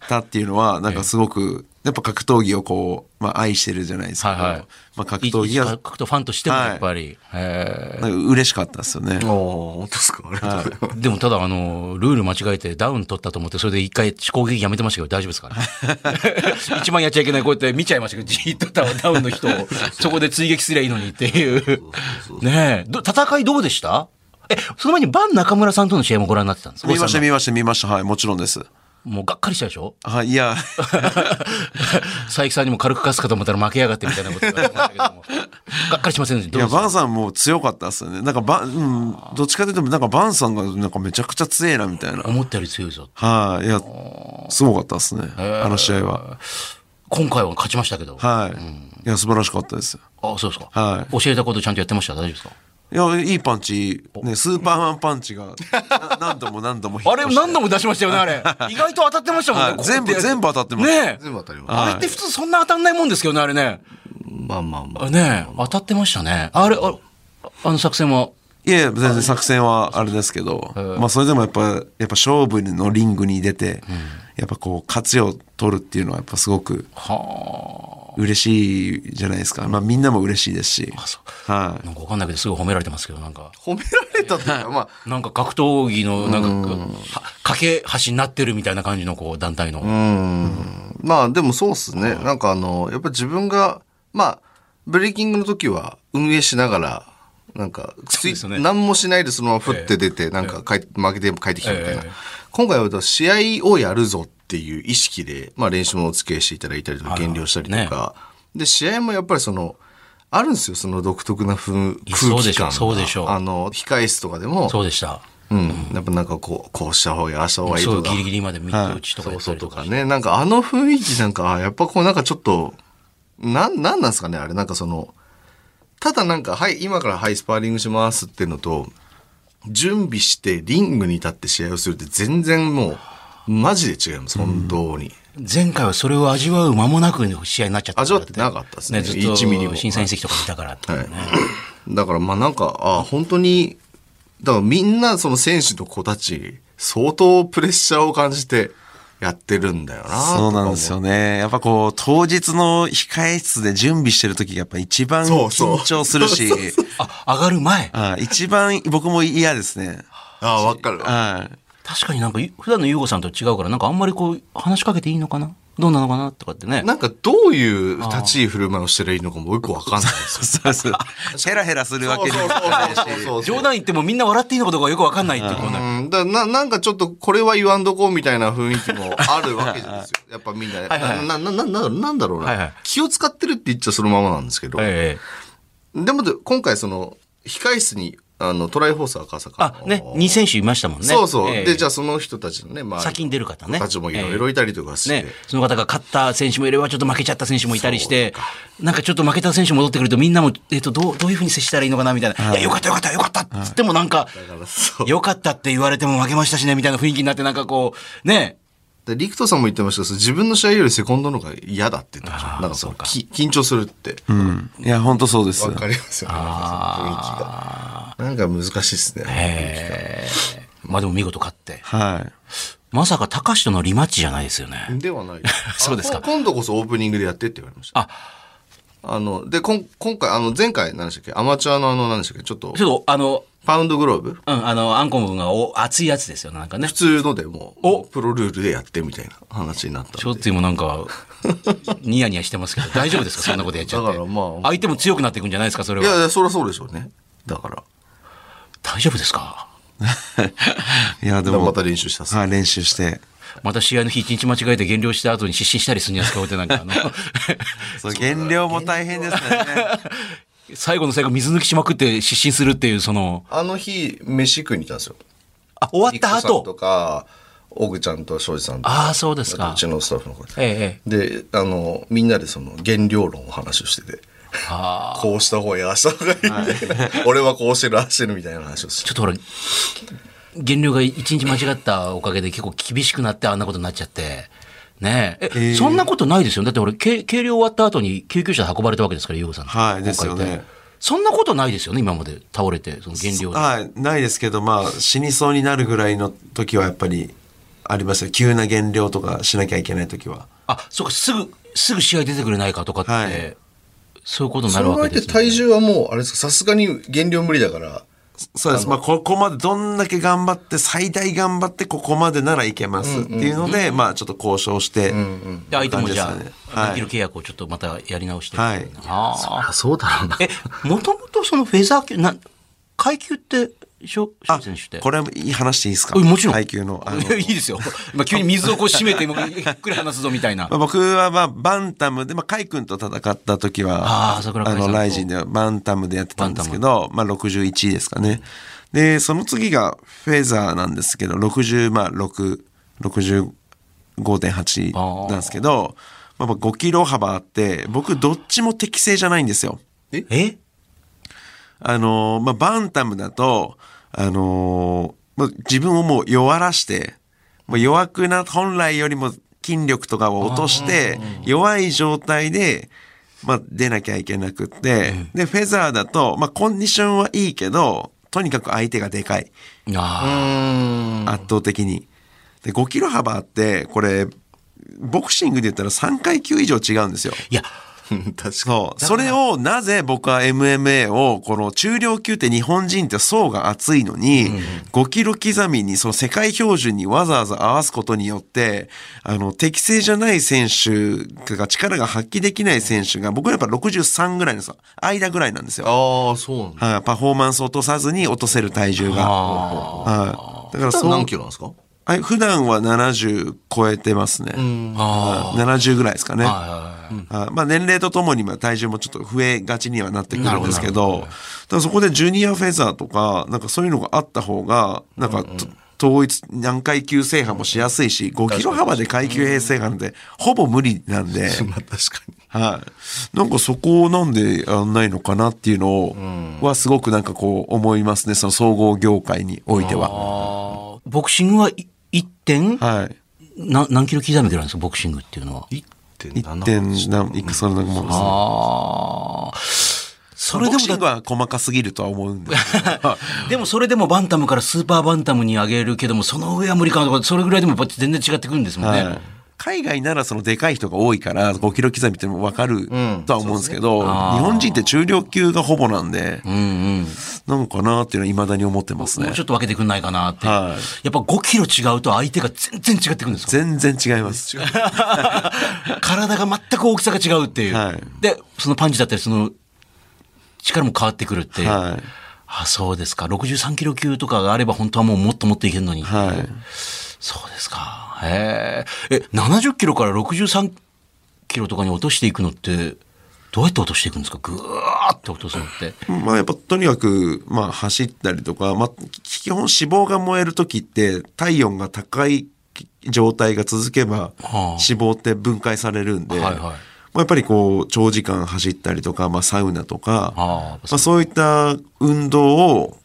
たっていうのはなんかすごくやっぱ格闘技をこう、まあ、愛してるじゃないですか、はいはい。まあ、格闘技いが格闘ファンとしてもやっぱり。へーなんか嬉しかったですよね。お本当ですか？ありがとうございます。でもただあの、ルール間違えてダウン取ったと思って、それで一回攻撃やめてましたけど大丈夫ですか 一番やっちゃいけないこうやって見ちゃいましたけど、じーっとダウンダウンの人をそこで追撃すりゃいいのにっていう。ねえ。ど戦いどうでした？え、その前にバン中村さんとの試合もご覧になってたんですか？見ました見ました見ましたはいもちろんです。もうがっかりしたでしょ？はいいや。佐伯さんにも軽く勝つかと思ったら負けやがってみたいなこと言われてましたけども。がっかりしませんでした？いやバンさんも強かったですよね。なんかバン、うん、どっちかというとなんかバンさんがなんかめちゃくちゃ強えなみたいな。思ったより強いぞ。はい。いやすごかったですね。あの試合は。今回は勝ちましたけど。はい、いや素晴らしかったですあ、そうですか。はい。教えたことちゃんとやってました？大丈夫ですか？いや、いいパンチ、ね、スーパーマンパンチが、な 何度も何度もあトしてれ何度も出しましたよね、あれ。意外と当たってましたもんねはい。こうやって全部、全部当たってます。ねえ。全部当たりまあれって普通そんな当たんないもんですけどね、あれね。す。まあまあまあ。ねえ、当たってましたね。あれ、ああの作戦は？いや、全然作戦はあれですけど、まあそれでもやっぱ、やっぱ勝負のリングに出て、やっぱこう、勝ちを取るっていうのはやっぱすごく嬉しいじゃないですか。まあみんなも嬉しいですし。はい。なんかわかんないけど、すごい褒められてますけど、なんか。褒められたというか、まあ、なんか格闘技の、なんか、は架け橋になってるみたいな感じの、こう、団体の。まあでもそうっすね。なんかあの、やっぱ自分が、まあ、ブレイキングの時は運営しながら、なんか、ね何もしないでそのまま振って出て、なんか帰っ負けて帰ってきたみたいな。ええ今回は試合をやるぞっていう意識で、まあ練習もお付き合いしていただいたりとか、減量したりとか。で、試合もやっぱりその、あるんですよ、その独特な空そうでしょ気感が。そうでしょあの、控え室とかでも、そうでした。うん。やっぱなんかこう、こうした方がいい、ああした方がいいそう、とかギ。リギリまでミット打ちとかそうそうやったりとか。とかね。なんかあの雰囲気なんか、あやっぱこうなんかちょっと、なん、なんなんですかねあれなんかその、ただなんか、はい、今からはい、スパーリングしますっていうのと、準備してリングに立って試合をするって全然もう、マジで違います、本当に。前回はそれを味わう間もなく試合になっちゃった味わってなかったですねずっ1ミリもと審査員席とかにいたからっていうね。だからまあなんか、あ本当に、だからみんなその選手の子たち、相当プレッシャーを感じてやってるんだよな。そうなんですよね。やっぱこう、当日の控え室で準備してる時がやっぱ一番緊張するし、あ、上がる前。あ一番僕も嫌ですね。ああ、わかる。はい。確かになんか普段の優吾さんと違うから、なんかあんまりこう話しかけていいのかなどうなのかなとかってね。なんかどういう立ち居振る舞いをしてらいいのかもよくわかんないですよ。そうです。ヘラヘラするわけにもいかないし。そう冗談言ってもみんな笑っていいのかどうかよくわかんないっていうこうねうん、だななんかちょっとこれは言わんとこうみたいな雰囲気もあるわけですよ。やっぱみんな。はいはいな、な、な、な、なんだろうな、はいはい気を使ってるって言っちゃそのままなんですけど。ええでもで今回その、控室に、あの、トライフォース赤坂のあ、ね、2選手いましたもんね。そうそう。ええで、じゃあその人たちのね、まあ、先に出る方ね。たちもいろいろいたりとかして。ね、その方が勝った選手もいれば、ちょっと負けちゃった選手もいたりして、なんかちょっと負けた選手戻ってくると、みんなも、えっ、と、どう、どういうふうに接したらいいのかな、みたいな。いや、よかったよかったよかったっつってもなんか、そうよかったって言われても負けましたしね、みたいな雰囲気になって、なんかこう、ね、で、リクトさんも言ってましたけど、自分の試合よりセコンドの方が嫌だって言ってました。なんかそうき緊張するって。うん。いや、本当そうです。わかりますよね。雰囲気が。なんか難しいですね。ええまあでも見事勝って。はい。まさか高橋とのリマッチじゃないですよね。ではない。そうですか今度こそオープニングでやってって言われました。あ、あの、で、こん今回、あの、前回、何でしたっけ？アマチュアのあの、何でしたっけ？ちょっとち、ょっと、あの、パウンドグローブ？うん、あの、あんこの部分がお熱いやつですよ、なんかね普。通のでもう、おプロルールでやってみたいな話になったんで。ちょっと今なんか、ニヤニヤしてますけど、大丈夫ですか？そんなことやっちゃって。だからまあ相手も強くなっていくんじゃないですかそれは。いやいや、そりゃそうでしょうね。だから。大丈夫ですか？いや、でも。また練習したっすはい、練習して。また試合の日一日間違えて減量した後に失神したりするんじゃないですかってなんかあの、そう、減量も大変ですね。最後の最後水抜きしまくって失神するっていう、その、あの日、飯食いに行ったんですよ。あ、終わったリクトさんと後。か、オグちゃんと庄司さんとああ、そうですかう。ちのスタッフの子で。ええ、ええ。で、あの、みんなでその原料論を話をしてて、ああ。こうした方がいい、ああした方がいいみたいな、俺はこうしてる、ああしてるみたいな話をする。ちょっとほら、減量が一日間違ったおかげで結構厳しくなってあんなことになっちゃって。ねえ。え、そんなことないですよ。だって俺、計計量終わった後に救急車で運ばれたわけですから、ゆうごさん。はいですよね今回ってそんなことないですよね、今まで倒れて、その減量で。はい、ないですけど、まあ、死にそうになるぐらいの時はやっぱりありますよ。急な減量とかしなきゃいけない時は。あ、そうか、すぐ、すぐ試合出てくれないかとかって、はいそういうことになその場合ってるわけですよ、ね。体重はもう、あれですか、さすがに減量無理だから、そうです。まあ、ここまでどんだけ頑張って、最大頑張ってここまでならいけますっていうので、まあ、ちょっと交渉して、で相手もじゃあ、ですかねはいできる契約をちょっとまたやり直して。はいああ。あ、そうだろうな。え、もともとそのフェザー級、な、階級って、翔翔選手って。これいい話していいですか？もちろん。階級の。いいですよ。まあ、急に水をこう締めて、ゆっくり話すぞみたいなま。あ、僕はまあバンタムで、まあ、カイ君と戦った時は、あの、ライジンではバンタムでやってたんですけど、まあ、61位ですかね。で、その次がフェザーなんですけど、60、まあ、6、65.8なんですけど、まあ、5キロ幅あって、僕どっちも適正じゃないんですよ。え？あのーまあ、バンタムだと、あのーまあ、自分をもう弱らして、もう弱くな、本来よりも筋力とかを落として、弱い状態で、まあ、出なきゃいけなくって、で、フェザーだと、まあ、コンディションはいいけど、とにかく相手がでかい。あ圧倒的に。で、5キロ幅あって、これ、ボクシングで言ったら3階級以上違うんですよ。ーいや、確かに。そう。それをなぜ僕は MMA を、この中量級って日本人って層が厚いのに、5キロ刻みにその世界標準にわざわざ合わすことによって、あの、適正じゃない選手が力が発揮できない選手が、僕はやっぱ63ぐらいのさ、間ぐらいなんですよ。ああ、そうなんだ。はい、パフォーマンスを落とさずに落とせる体重が。はい。だからそう。何キロなんですか？はい、普段は70超えてますね。はい。70ぐらいですかね。はいまあ年齢とともにまあ体重もちょっと増えがちにはなってくるんですけど、ただそこでジュニアフェザーとか、なんかそういうのがあった方が、なんかと、統一何階級制覇もしやすいし、5キロ幅で階級制覇なんてほぼ無理なんで、まあ確かに。はい。なんかそこをなんでやんないのかなっていうのを、はすごくなんかこう思いますね、その総合業界においては。ボクシングはい1点、はい。な何キロ刻みぐらいなんですか、ボクシングっていうのは。1.7 1点何、いくそのものですね。ああ。それでもボクシングは細かすぎるとは思うんですけど。でもそれでもバンタムからスーパーバンタムに上げるけども、その上は無理かなとか、それぐらいでもやっぱ全然違ってくるんですもんね。はい海外ならそのでかい人が多いから5キロ刻みっても分かるとは思うんですけど、日本人って中量級がほぼなんで、うんうん。なのかなっていうのは未だに思ってますねもうち。ょっと分けてくんないかなって。はいやっぱ5キロ違うと相手が全然違ってくるんですよ。全然違います。体が全く大きさが違うっていう。はいで、そのパンチだったり、その力も変わってくるっていう。はいあ、そうですか。63キロ級とかがあれば本当はもうもっともっといけるのに。はい。そうですか。へえ。え、70キロから63キロとかに落としていくのって、どうやって落としていくんですか？ぐーって落とすのって。まあやっぱとにかく、まあ走ったりとか、まあ基本脂肪が燃える時って体温が高い状態が続けばはあ脂肪って分解されるんで、はいはいまあやっぱりこう長時間走ったりとか、まあサウナとか、ああまあそういった運動を、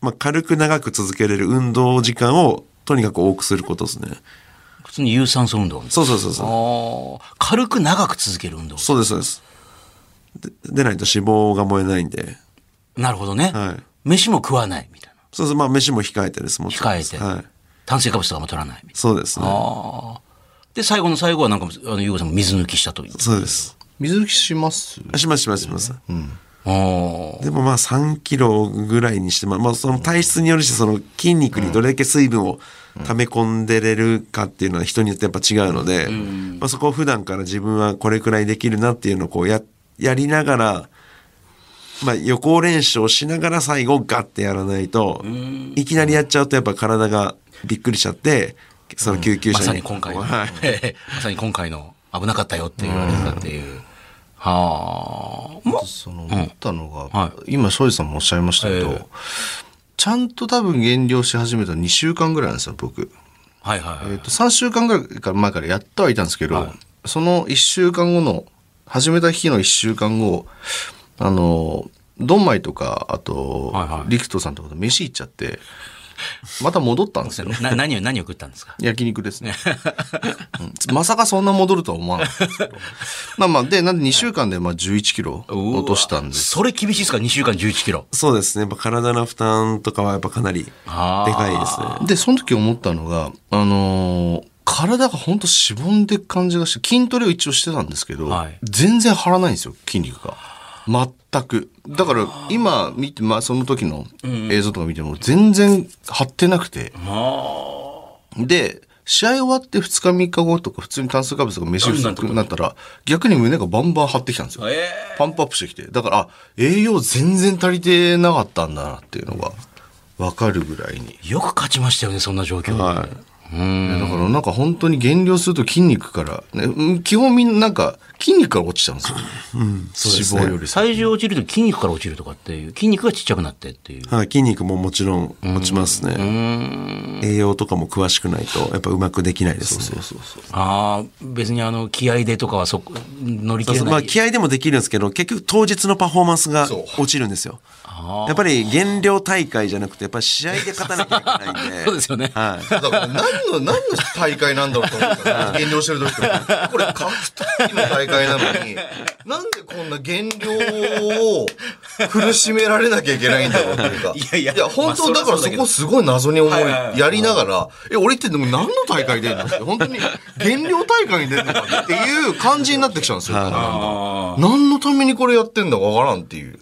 まあ軽く長く続けれる運動時間をとにかく多くすることですね。普通に有酸素運動そうそうそうそう。軽く長く続ける運動。そうですそうです。ででないと脂肪が燃えないんで。なるほどね。はい飯も食わないみたいな。そうそう、まあ飯も控えてです、もちろん控えて。はい。炭水化物とかも取らないみたいそうですね。な。ああ。で、最後の最後はなんか、あの、ゆうごさんも水抜きしたという。そうです。水抜きします？しますしますします。ああ。でもまあ3キロぐらいにして、まあ、まあその体質によるし、その筋肉にどれだけ水分を溜め込んでれるかっていうのは人によってやっぱ違うので、まあそこを普段から自分はこれくらいできるなっていうのをこうや、やりながら、まあ予行練習をしながら最後ガッてやらないと、いきなりやっちゃうとやっぱ体がびっくりしちゃって、その救急車まに。さに今回の、はい。まさに今回の危なかったよって言われたっていう。はあ。まその思ったのが、は今庄司さんもおっしゃいましたけど、ええ。ちゃんと多分減量し始めた2週間ぐらいなんですよ僕、はいはいはい。えっと3週間ぐらい前からやってはいたんですけど、その1週間後の始めた日の1週間後あのドンマイとかあと、はいはい。リクトさんとかと飯行っちゃってまた戻ったんですよねな何を、何を食ったんですか？焼肉ですね、うんまさかそんな戻るとは思わなかったんですけどまあまあでなんで2週間でまあ11キロ落としたんですそれ厳しいですか ?2 週間11キロ。そうですね。やっぱ体の負担とかはやっぱかなりでかいですね。で、その時思ったのが、あのー体がほんとしぼんでく感じがして、筋トレを一応してたんですけど、はい全然張らないんですよ、筋肉が。全く。だから、今見て、まあ、その時の映像とか見ても、全然張ってなくて。で、試合終わって2日3日後とか普通に炭水化物とか飯不足になったら、逆に胸がバンバン張ってきたんですよ。パンプアップしてきて。だから、あ、栄養全然足りてなかったんだなっていうのが、わかるぐらいに。よく勝ちましたよね、そんな状況で。はい。ねだからなんか本当に減量すると筋肉から、ね、うん基本みんななんか筋肉から落ちちゃうんですよ。脂肪よりさ。体重落ちると筋肉から落ちるとかっていう、筋肉がちっちゃくなってっていう。はい、筋肉ももちろん落ちますね。栄養とかも詳しくないと、やっぱうまくできないですね。そうそうそう。ああ、別にあの、気合でとかはそこ、乗り切れない。そうそうまあ気合でもできるんですけど、結局当日のパフォーマンスがそう落ちるんですよ。やっぱり減量大会じゃなくて、やっぱり試合で勝たなきゃいけないんで。そうですよねはい。だから何の、何の大会なんだろうと思ったら、減量してる時とか。これ、格闘技の大会なのに、なんでこんな減量を苦しめられなきゃいけないんだろうっていうか。い やいやいや、本当まあだからそこすごい謎に思い、やりながら、え、俺ってでも何の大会出るのって、本当に減量大会に出るのかっていう感じになってきちゃうんですよ。何のためにこれやってんだかわからんっていう。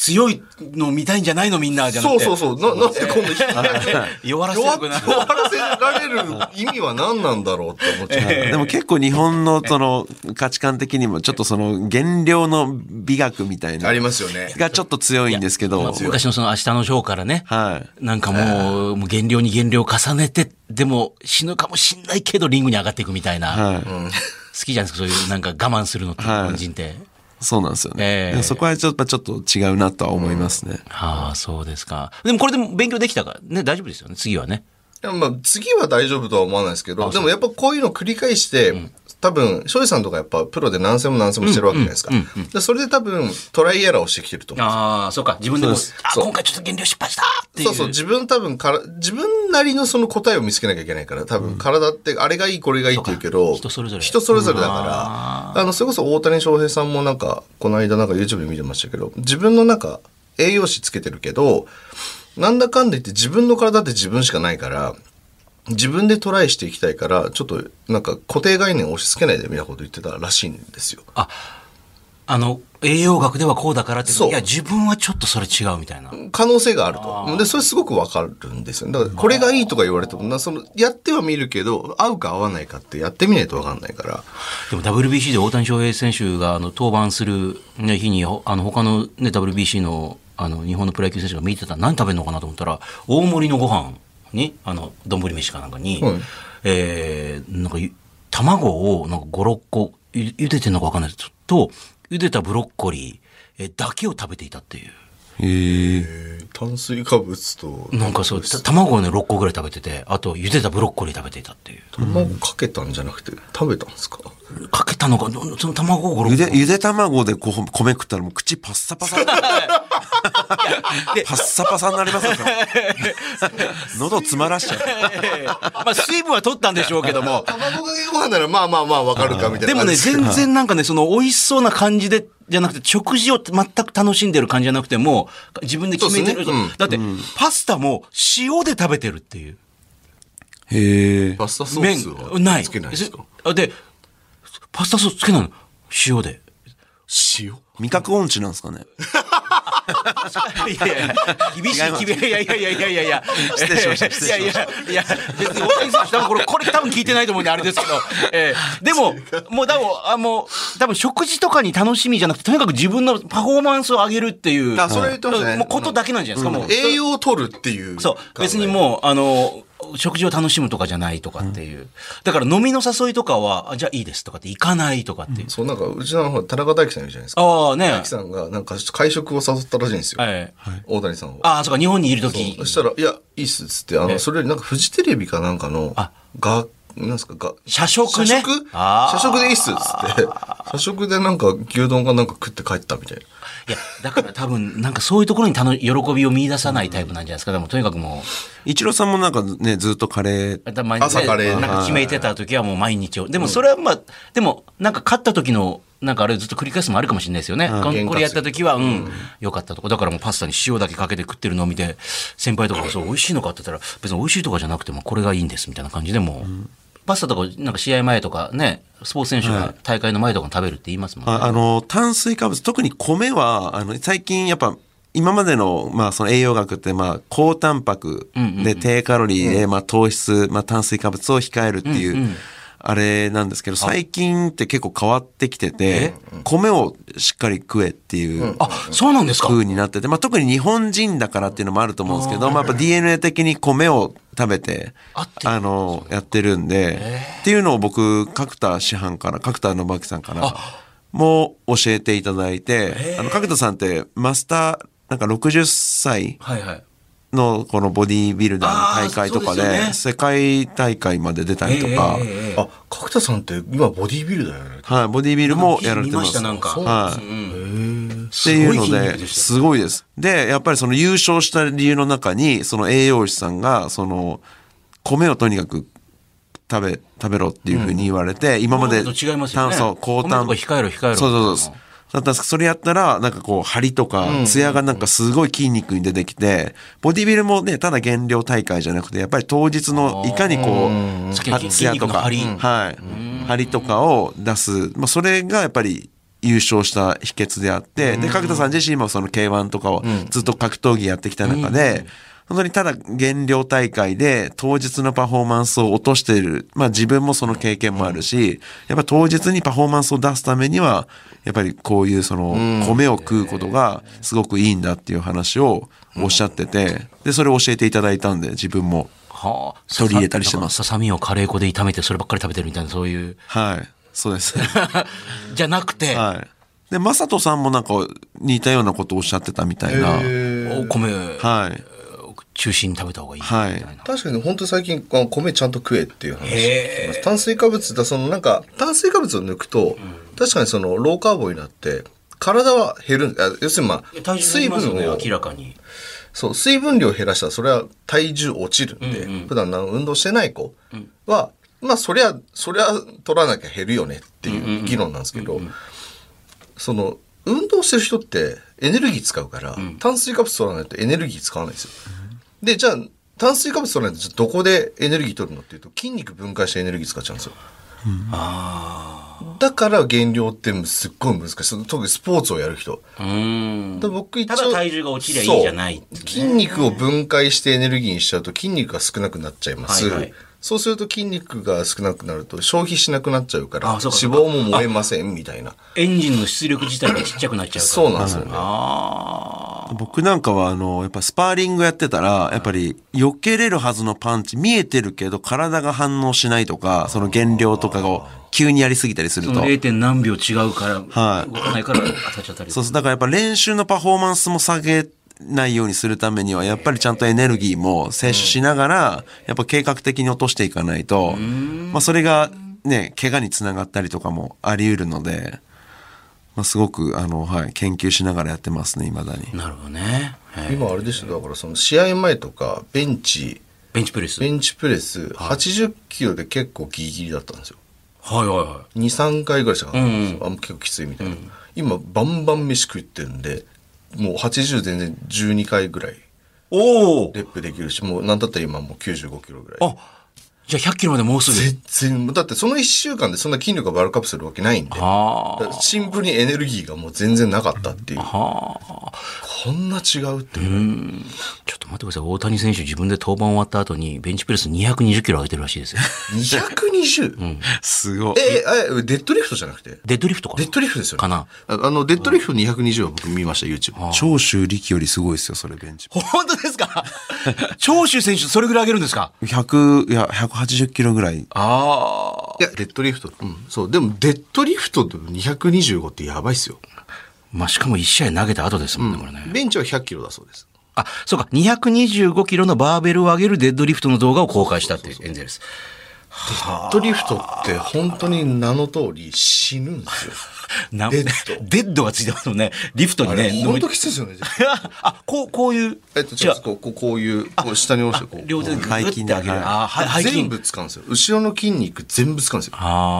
強いの見たいんじゃないのみんなじゃなくて。そうそうそう。な、なんでこんな 弱らせ弱る。弱らせられる意味は何なんだろうって思っちゃう。でも結構日本のその価値観的にもちょっとその減量の美学みたいなありますよね。がちょっと強いんですけど、昔のその明日のショーからね。はい。なんかもう、もう減量に減量を重ねて、でも死ぬかもしんないけどリングに上がっていくみたいな。はい。好きじゃないですか、そういうなんか我慢するのって、日はい本人って。そうなんですよね。ええでもそこはちょっとちょっと違うなとは思いますね。ああ、そうですか。でもこれでも勉強できたからね、大丈夫ですよね、次はね。まあ、次は大丈夫とは思わないですけど、でもやっぱこういうのを繰り返して、多分、庄司さんとかやっぱプロで何戦も何戦もしてるわけじゃないですか。でそれで多分、トライエラーをしてきてると思うんですよああ、そうか。自分でも、あ、今回ちょっと減量失敗したっていう。そうそう、自分多分から、自分なりのその答えを見つけなきゃいけないから、多分体って、あれがいい、これがいいって言うけど、人それぞれ人それぞれだから、あの、それこそ大谷翔平さんもなんか、この間なんか YouTube で見てましたけど、自分のなんか、栄養士つけてるけど、なんだかんだ言って自分の体って自分しかないから、自分でトライしていきたいから、ちょっとなんか固定概念を押し付けないでみたいなこと言ってたらしいんですよ。あ、あの、栄養学ではこうだからって。そういや、自分はちょっとそれ違うみたいな。可能性があると。で、それすごくわかるんですよ。だから、これがいいとか言われても、なその、やってはみるけど、合うか合わないかってやってみないとわかんないから。でも WBC で大谷翔平選手があの登板する、ね、日にほあの他の、ね、WBC のあの日本のプロ野球選手が見てたら何食べるのかなと思ったら大盛りのご飯にあの丼飯かなんかに、はいえーなんかゆ卵をなんか56個ゆ茹でてんのか分かんないですと茹でたブロッコリーえーだけを食べていたっていう。へえ。炭水化物と、なんかそう、た卵をね、6個ぐらい食べてて、あと、茹でたブロッコリー食べていたっていう。卵かけたんじゃなくて、食べたんですか？かけたのか、その卵を5、6個。ゆで、ゆで卵でこう米食ったらもう口パッサパサ。パッサパサになりますよ。喉詰まらしちゃう。まあ、水分は取ったんでしょうけども。卵かけご飯ならまあまあまあわかるかみたいな。でもね、全然なんかね、その美味しそうな感じで、じゃなくて、食事を全く楽しんでる感じじゃなくても、自分で決めてる。ねうんだって、パスタも塩で食べてるっていう。へえ。パスタソースはない。つけないですか？あで、パスタソースつけないの？塩で。塩？味覚音痴なんですかね？いやいや、厳しい、厳しい。いやいやいやいやいやいや。失礼しました失礼しましたいやいや、いや、別に大谷選手、多分これ、これ多分聞いてないと思うんであれですけど。えーでも、もう多分、あもう、多分食事とかに楽しみじゃなくて、とにかく自分のパフォーマンスを上げるっていう。あそれ言ってましたねもうことだけなんじゃないですか、もう。栄養を取るっていう。そう。別にもう、あの、食事を楽しむとかじゃないとかっていう。だから飲みの誘いとかは、あじゃあいいですとかって行かないとかっていう。そうなんか、うちの田中大輝さんいるじゃないですか。ああね。大輝さんがなんか会食を誘ったらしいんですよ。はい。大谷さんを。ああ、そうか、日本にいるときそ。したら、いや、いいっすっつって、あの、それよりなんかフジテレビかなんかの、あが、なんすか、が、社食ね。社食？社食でいいっすっつって、社食でなんか牛丼かなんか食って帰ったみたいな。いや、だから多分、なんかそういうところに楽喜びを見出さないタイプなんじゃないですか。でも、とにかくも一郎さんもなんかね、ずっとカレー。う、頭朝カレーなんか決めてた時はもう毎日を。でもそれはまあ、でも、なんか勝った時の、なんかあれずっと繰り返すのもあるかもしれないですよね。これやった時は、うん、良かったとか。だからもうパスタに塩だけかけて食ってるのを見て、先輩とかがそう、美味しいのかって言ったら、別に美味しいとかじゃなくても、これがいいんですみたいな感じでもう、パスタとか、なんか試合前とかね、スポーツ選手が大会の前とかに食べるって言いますもんね。ああの、炭水化物、特に米は、あの、最近やっぱ、今までの、まあ、その栄養学って、まあ、高タンパクで低カロリーで、まあ、糖質、まあ、炭水化物を控えるっていう、あれなんですけど、最近って結構変わってきてて、米をしっかり食えっていう。あ、そうなんですか？風になってて、まあ、特に日本人だからっていうのもあると思うんですけど、まあ、やっぱ DNA 的に米を食べて、あの、やってるんで、っていうのを僕、角田師範から、角田信明さんから、も教えていただいて、あの、角田さんって、マスター、なんか60歳はいはい。のこのボディービルダーの大会とかで、世界大会まで出たりとか、あ、角田さんって今ボディービルだよね。はい、ボディービルもやられてます。見ましたなんかはい。うんっていうので、すごいです。で、やっぱりその優勝した理由の中に、その栄養士さんが、その、米をとにかく食べ、食べろっていうふうに言われて、今まで今までと違いますよね炭素、高炭控えろ控えろそうそうそう。だったんです。けどそれやったら、なんかこう、張りとか、ツヤがなんかすごい筋肉に出てきて、ボディビルもね、ただ減量大会じゃなくて、やっぱり当日のいかにこう、ツヤとか、はい。張りとかを出す。まあ、それがやっぱり、優勝した秘訣であって、で、角田さん自身もその K1 とかをずっと格闘技やってきた中で、本当にただ減量大会で当日のパフォーマンスを落としている。まあ自分もその経験もあるし、やっぱ当日にパフォーマンスを出すためには、やっぱりこういうその米を食うことがすごくいいんだっていう話をおっしゃってて、で、それを教えていただいたんで自分も。はあ、取り入れたりしてますささみをカレー粉で炒めてそればっかり食べてるみたいな、そういう。はい。そうです。じゃなくて、はい。で、マサトさんもなんか似たようなことをおっしゃってたみたいな。お米、はい。中心に食べた方がいいみはいたい。な。確かに本当最近米ちゃんと食えっていう話。炭水化物だそのなんか炭水化物を抜くと、確かにそのローカーボになって体は減るんあ要するにまあ水分を明らかに。そう水分量を減らしたらそれは体重落ちるんで、普段何運動してない子は、まあそりゃそりゃ取らなきゃ減るよねっていう議論なんですけど、その運動してる人ってエネルギー使うから、炭水化物取らないとエネルギー使わないんですよ。でじゃあ炭水化物取らないとじゃあどこでエネルギー取るのっていうと筋肉分解してエネルギー使っちゃうんですよ。だから減量ってすっごい難しいその特にスポーツをやる人。うーん。で僕一応ただ体重が落ちりゃいいじゃないそう筋肉を分解してエネルギーにしちゃうと筋肉が少なくなっちゃいます。はいはいそうすると筋肉が少なくなると消費しなくなっちゃうから脂肪も燃えませんみたいな。エンジンの出力自体がちっちゃくなっちゃうから。そうなんですよね。僕なんかはあの、やっぱスパーリングやってたら、やっぱり避けれるはずのパンチ見えてるけど体が反応しないとか、その減量とかを急にやりすぎたりするとその。0. 点何秒違うから、はい動かないから当たっちゃったり。そうそう、だからやっぱ練習のパフォーマンスも下げないようにするためには、やっぱりちゃんとエネルギーも摂取しながら、やっぱ計画的に落としていかないと、まあそれがね、怪我につながったりとかもあり得るので、まあすごく、あの、はい、研究しながらやってますね、未だに。なるほどね。はい今あれですよだからその試合前とかベンチベンチプレス。ベンチプレス80キロで結構ギリギリだったんですよ。はいはいはい。23回ぐらいしかかかんないんですよ、あ結構きついみたいな、今バンバン飯食ってるんでもう80全然12回ぐらいおおレップできるしもうなんだったら今もう95キロぐらい。あ、じゃあ100キロまでもうすぐ？全然だってその1週間でそんな筋力がバルクアップするわけないんでシンプルにエネルギーがもう全然なかったっていうあ。はあ。こんな違うっていう、ちょっと待ってください。大谷選手自分で登板終わった後にベンチプレス220キロ上げてるらしいですよ。220? すごい。ええデッドリフトじゃなくて？デッドリフトかな？デッドリフトですよねかなああのデッドリフト220は僕見ました YouTube 長州力よりすごいですよ、それベンチ。本当ですか？長州選手それぐらい上げるんですか？100、いや、180キロぐらい。ああ。いやデッドリフトうんそうでもデッドリフトで225ってやばいっすよまあしかも1試合投げた後ですもんね、これね。ベンチは100キロだそうですあ、そうか。225キロのバーベルを上げるデッドリフトの動画を公開したっていうエンゼルス。デッドリフトって本当に名の通り死ぬんですよ。なデッド。デッドがついてますもんね。リフトにね。本当きついですよね。あ、こう、こういう？えっと、違う。こうこうこういうこう下に下ろしてこう。両手でグッて上げる。はい。あ、はい、背筋。全部使うんですよ。後ろの筋肉全部使うんですよ。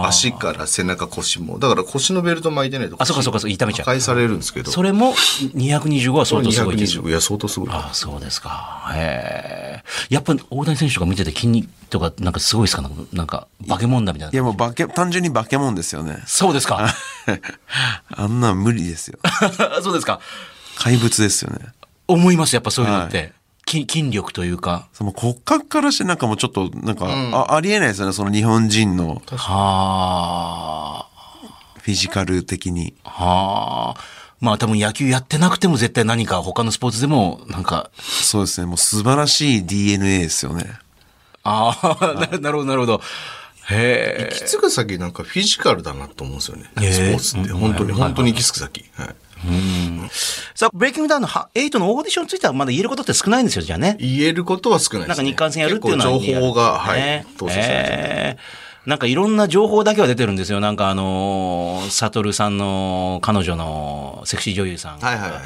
足から背中腰も。だから腰のベルト巻いてないとあそうかそうかそう痛めちゃう。破壊されるんですけど。それも225は相当すごいですよ。225いや相当すごいあそうですか。へえ。やっぱ大谷選手とか見てて筋肉とかなんかすごいですか？なんか化け物だみたいな。いやもう化け、単純に化け物ですよね。そうですか？あんなん無理ですよ。そうですか？怪物ですよね。思います、やっぱそういうのって。筋筋力というか。その骨格からしてなんかもうちょっと、なんか、あありえないですよね。その日本人のはあ。フィジカル的に。はあ。まあ多分野球やってなくても絶対何か他のスポーツでもなんか、そうですね。もう素晴らしい DNA ですよね。ああ、ななるほどなるほど。へえ。行き着く先なんかフィジカルだなと思うんですよね。スポーツって本当に本当に行き着く先。はい。さあ、ブレイキングダウンのは8のオーディションについてはまだ言えることって少ないんですよ、じゃあね。言えることは少ないです、ね。なんか日韓戦やるっていうのは情報が、はいね、統制されてるえーなんかいろんな情報だけは出てるんですよ。なんかあのー、サトルさんの彼女のセクシー女優さんが。はいはいはい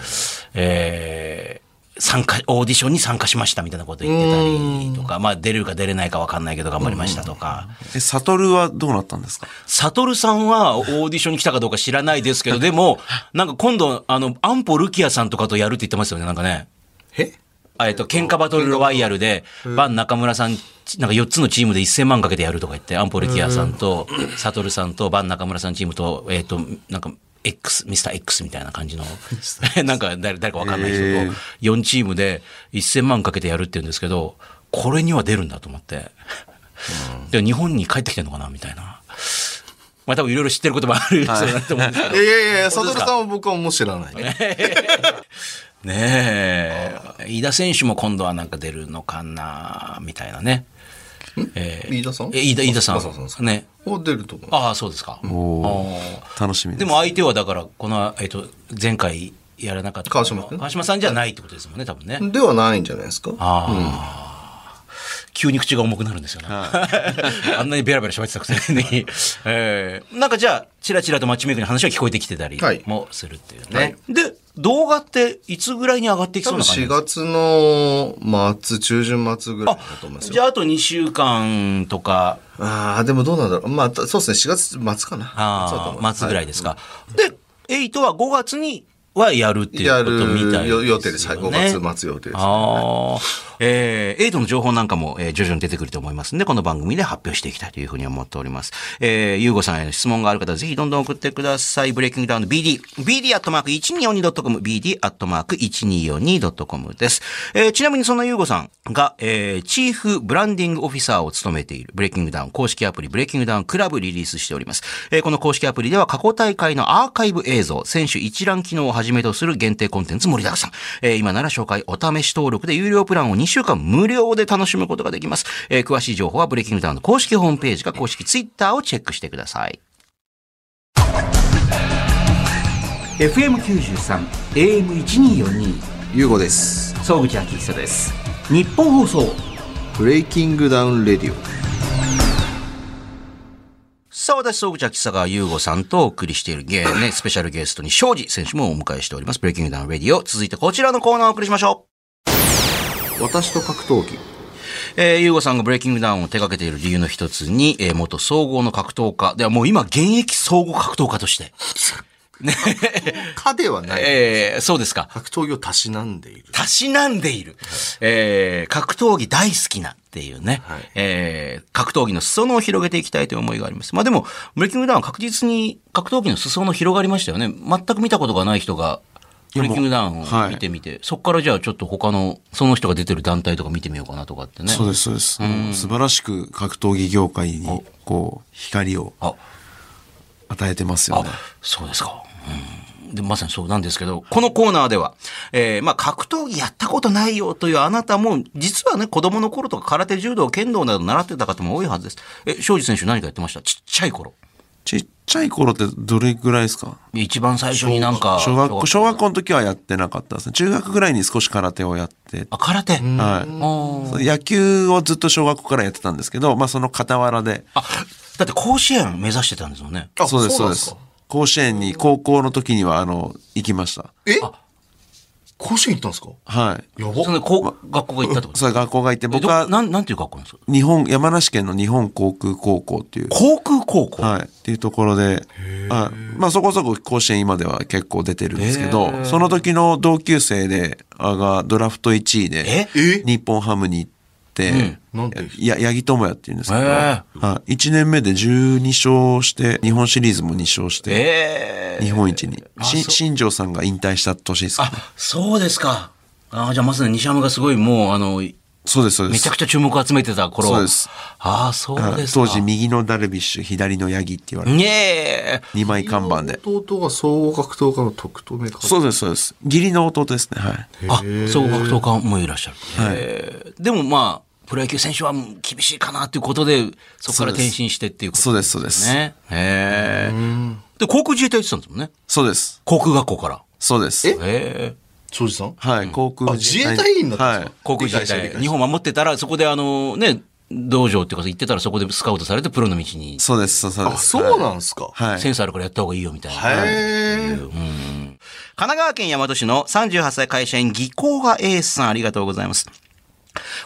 えー参加、オーディションに参加しましたみたいなこと言ってたりとか、まあ出れるか出れないかわかんないけど頑張りましたとか。え、サトルはどうなったんですか？サトルさんはオーディションに来たかどうか知らないですけど、でも、なんか今度、あの、アンポルキアさんとかとやるって言ってますよね、なんかね。え？えっと、喧嘩バトルロワイヤルで、バン中村さん、なんか4つのチームで1000万かけてやるとか言って、アンポルキアさんと、サトルさんと、バン中村さんチームと、えっと、なんか、X、ミスター X みたいな感じの、なんか誰誰かわかんない人と、4チームで1000万かけてやるって言うんですけど、これには出るんだと思って。で日本に帰ってきてんのかなみたいな。まあ多分いろいろ知ってることもある人だと思うんですけど。いやいやいや、サトルさんは僕はもう知らないね。ねえ。飯田選手も今度はなんか出るのかなみたいなね。えー飯田さん？え飯田、飯田さあそうそうそん。ね。お出ると思う。ああ、そうですか。楽しみです。ーでも相手はだから、この、えっと、前回やらなかった。川島君？川島さんじゃないってことですもんね、多分ね。ではないんじゃないですか？ああ。急に口が重くなるんですよね。あんなにベラベラ喋ってたくせに。えーなんかじゃあ、チラチラとマッチメイクの話は聞こえてきてたりはいもするっていうね。はいで、動画っていつぐらいに上がっていき多分そうな感じ4月の末、中旬末ぐらいだと思いますよ。じゃああと2週間とか、ああ、でもどうなんだろう。まあ、そうですね、4月末かな。ああ、末ぐらいですか。で、8は5月にはやるっていうやことみたいですよ、ね。る予定です。はい、5月末予定です。ああ。えー、エイトの情報なんかも、えー徐々に出てくると思いますんで、この番組で発表していきたいというふうに思っております。えー、ゆうごさんへの質問がある方ぜひどんどん送ってください。ブレイキングダウンの BD。BD アットマーク 1242.com。BD アットマーク 1242.com です。えー、ちなみにそのゆうごさんが、えー、チーフブランディングオフィサーを務めているブレイキングダウン公式アプリブレイキングダウンクラブリリースしております。えー、この公式アプリでは過去大会のアーカイブ映像、選手一覧機能をはじめとする限定コンテンツ盛りだくさん。えー、今なら紹介お試し登録で有料プランを2週間無料で楽しむことができます。えー、詳しい情報は BreakingDownの公式ホームページか公式ツイッターをチェックしてください。FM93 AM1242 ゆうごです。総口昭久ですニッポン放送 BreakingDown RADIO。さあ、私、総口秋佐川優吾さんとお送りしているゲーね、スペシャルゲストに昇侍選手もお迎えしております。 BreakingDown RADIO。続いてこちらのコーナーをお送りしましょう。私と格闘技。えー、ゆうごさんが BreakingDown を手掛けている理由の一つに、えー、元総合の格闘家。ではもう今、現役総合格闘家として。かではない。えー、そうですか。格闘技をたしなんでいる。たしなんでいる。えー、格闘技大好きなっていうね。はいえー、格闘技の裾野を広げていきたいという思いがあります。まあでも、ブレイキングダウンは確実に格闘技の裾野広がりましたよね。全く見たことがない人が、ブレイキングダウンを見てみて、そこからじゃあちょっと他の、その人が出てる団体とか見てみようかなとかってね。そうです、そうです。素晴らしく格闘技業界に、こう、光をあ、与えてますよね。そうですか。うん、でまさにそうなんですけど、このコーナーでは、えー、まあ、格闘技やったことないよというあなたも、実はね、子供の頃とか空手、柔道、剣道など習ってた方も多いはずです。え、庄司選手何かやってました？ちっちゃい頃。ちっちゃい頃ってどれぐらいですか？一番最初になんか。小学校、小学校の時はやってなかったですね。中学ぐらいに少し空手をやって、あ、空手？はい。野球をずっと小学校からやってたんですけど、まあその傍らで、あ、だって甲子園目指してたんですもんね。あそうです、そうです。甲子園に高校の時には、あの、行きました。え？甲子園行ったんですか？はい。やば。そのこう学校が行ったってこと？それ学校がいて、え僕はどなん、なんていう学校なんですか？日本、山梨県の日本航空高校っていう、航空高校？はい。っていうところで、あまあそこそこ甲子園今では結構出てるんですけど、その時の同級生で、あがドラフト1位で、え？日本ハムに行って、なんてや、八木智也っていうんですけど、へはい。1年目で12勝して、日本シリーズも2勝して、ええ日本一に。新庄さんが引退した年ですかね。あ、そうですか。あじゃあまさに西山がすごいもう、あの、そうです、そうです。めちゃくちゃ注目を集めてた頃。そうです。ああ、そうはいですか。当時右のダルビッシュ、左の八木って言われて、ねえ。2枚看板で。弟が総合格闘家の特等目か。そうです、そうです。義理の弟ですね、はい。あ、総合格闘家もいらっしゃる。はいえーでもまあ、プロ野球選手は厳しいかなということで、そこから転身してっていうことそうです、そうです。ね。へえ。で、航空自衛隊行ってたんですもんね。そうです。航空学校から。そうです。えへえ。庄司さん？はい、航空あ自衛隊員だったんですか？はい。航空自衛隊。日本守ってたら、そこであの、ね、道場っていうか行ってたらそこでスカウトされてプロの道に、そうです、そうそうであ、す。そうなんすか？はい。センスあるからやった方がいいよみたいな。へえ。奈川県大和市の38歳会社員技工がエースさんありがとうございます。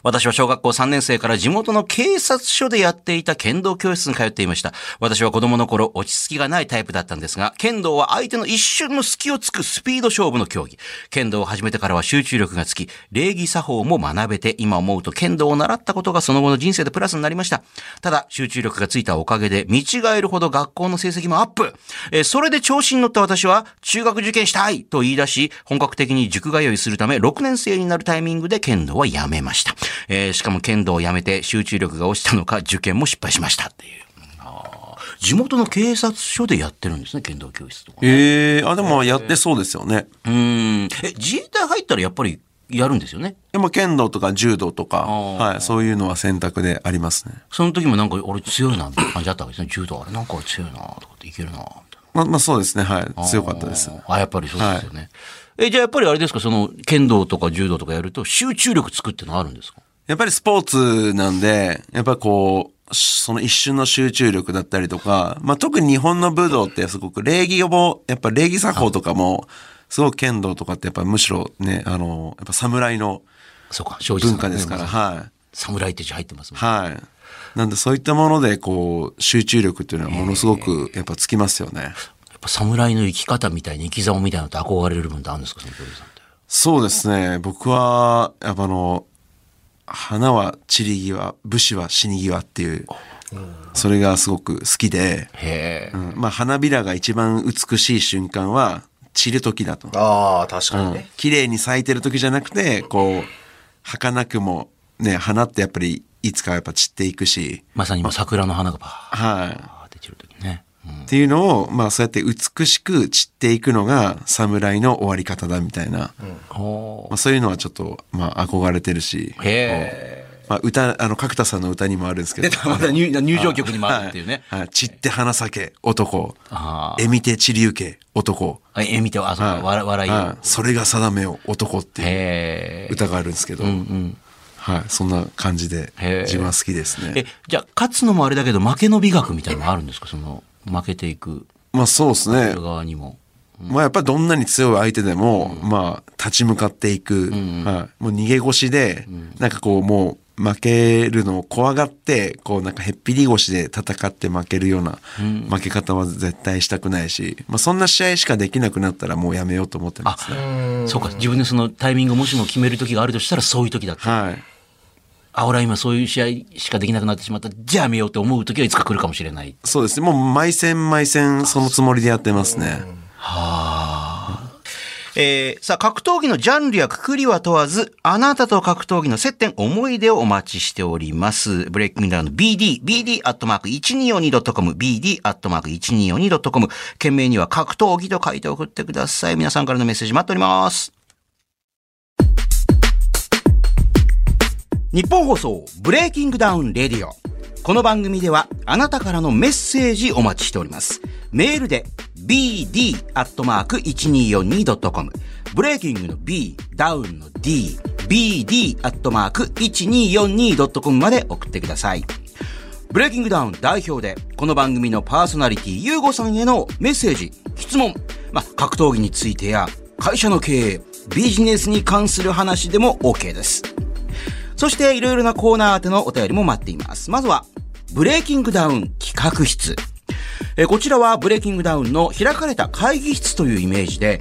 私は小学校3年生から地元の警察署でやっていた剣道教室に通っていました。私は子供の頃落ち着きがないタイプだったんですが、剣道は相手の一瞬の隙をつくスピード勝負の競技。剣道を始めてからは集中力がつき、礼儀作法も学べて、今思うと剣道を習ったことがその後の人生でプラスになりました。ただ、集中力がついたおかげで、見違えるほど学校の成績もアップ。えそれで調子に乗った私は、中学受験したいと言い出し、本格的に塾通いするため、6年生になるタイミングで剣道はやめました。えーしかも剣道をやめて集中力が落ちたのか、受験も失敗しましたっていう。地元の警察署でやってるんですね、剣道教室とか。ええあ、でもやってそうですよね。うーん。え、自衛隊入ったらやっぱりやるんですよね？でも剣道とか柔道とか、ーはい、そういうのは選択でありますね。その時もなんか俺強いな、みたいな感じだったわけですね。柔道あれなんか俺強いな、とかっていけるな、みたいな。まあ、まあそうですね、はい。強かったです。あ、やっぱりそうですよね。え、じゃあやっぱりあれですか、その、剣道とか柔道とかやると集中力つくってのあるんですか？やっぱりスポーツなんで、やっぱこう、その一瞬の集中力だったりとか、まあ特に日本の武道ってすごく礼儀も、やっぱ礼儀作法とかも、すごく剣道とかってやっぱむしろね、あの、やっぱ侍の文化ですから、はい。侍って字入ってますもん。はい。なんでそういったもので、こう、集中力っていうのはものすごくやっぱつきますよね。やっぱ侍の生き方みたいに生き様みたいなのって憧れる部分ってあるんですか、その鳥さんって。そうですね。僕は、やっぱあの、花は散り際、武士は死に際っていう、それがすごく好きで。うんまあ花びらが一番美しい瞬間は散る時だと。ああ、確かうんにね。綺麗に咲いてる時じゃなくて、こう、儚くも、ね、花ってやっぱりいつかやっぱ散っていくし、まさに今桜の花がバはい。ーっていうのを、まあそうやって美しく散っていくのが侍の終わり方だみたいな、おーまあそういうのはちょっと、まあ憧れてるし、へえ。まあ歌、あの、角田さんの歌にもあるんですけどまた入入場曲にもあるっていうね。はい。はい散って花咲け、男。あえみて散りゆけ、男。あ。え、見て、あ、そうか、笑笑いそれが定めを、男っていう。歌があるんですけど。うん。はい。そんな感じで自分は好きですえね。、じゃあ、勝つのもあれだけど、負けの美学みたいなのもあるんですか？その、負けていくまあそうですね。側にも。まあやっぱりどんなに強い相手でも、まあ立ち向かっていく、はい、もう逃げ腰で、なんかこうもう負けるのを怖がって、こうなんかへっぴり腰で戦って負けるような負け方は絶対したくないし、まあそんな試合しかできなくなったらもうやめようと思ってまあすね。、そうか、自分でそのタイミングもしも決める時があるとしたらそういう時だった。はい。あ、俺は今そういう試合しかできなくなってしまった。じゃあやめようって思う時はいつか来るかもしれない。そうですね。もう毎戦毎戦そのつもりでやってますね。えー、さあ、格闘技のジャンルやくくりは問わず、あなたと格闘技の接点、思い出をお待ちしております。ブレイキングダウンの BD、BD アットマーク 1242.com、BD アットマーク 1242.com、件名には格闘技と書いて送ってください。皆さんからのメッセージ待っております。ニッポン放送 BreakingDown RADIO。この番組ではあなたからのメッセージお待ちしております。メールで bd.1242.com ブレイキングの B、ダウンの D、bd.1242.com まで送ってください。ブレイキングダウン代表で、この番組のパーソナリティ、ゆうごさんへのメッセージ、質問、まあ、格闘技についてや、会社の経営、ビジネスに関する話でも OK です。そして、いろいろなコーナー宛てのお便りも待っています。まずは、ブレイキングダウン企画室。えこちらはブレイキングダウンの開かれた会議室というイメージで、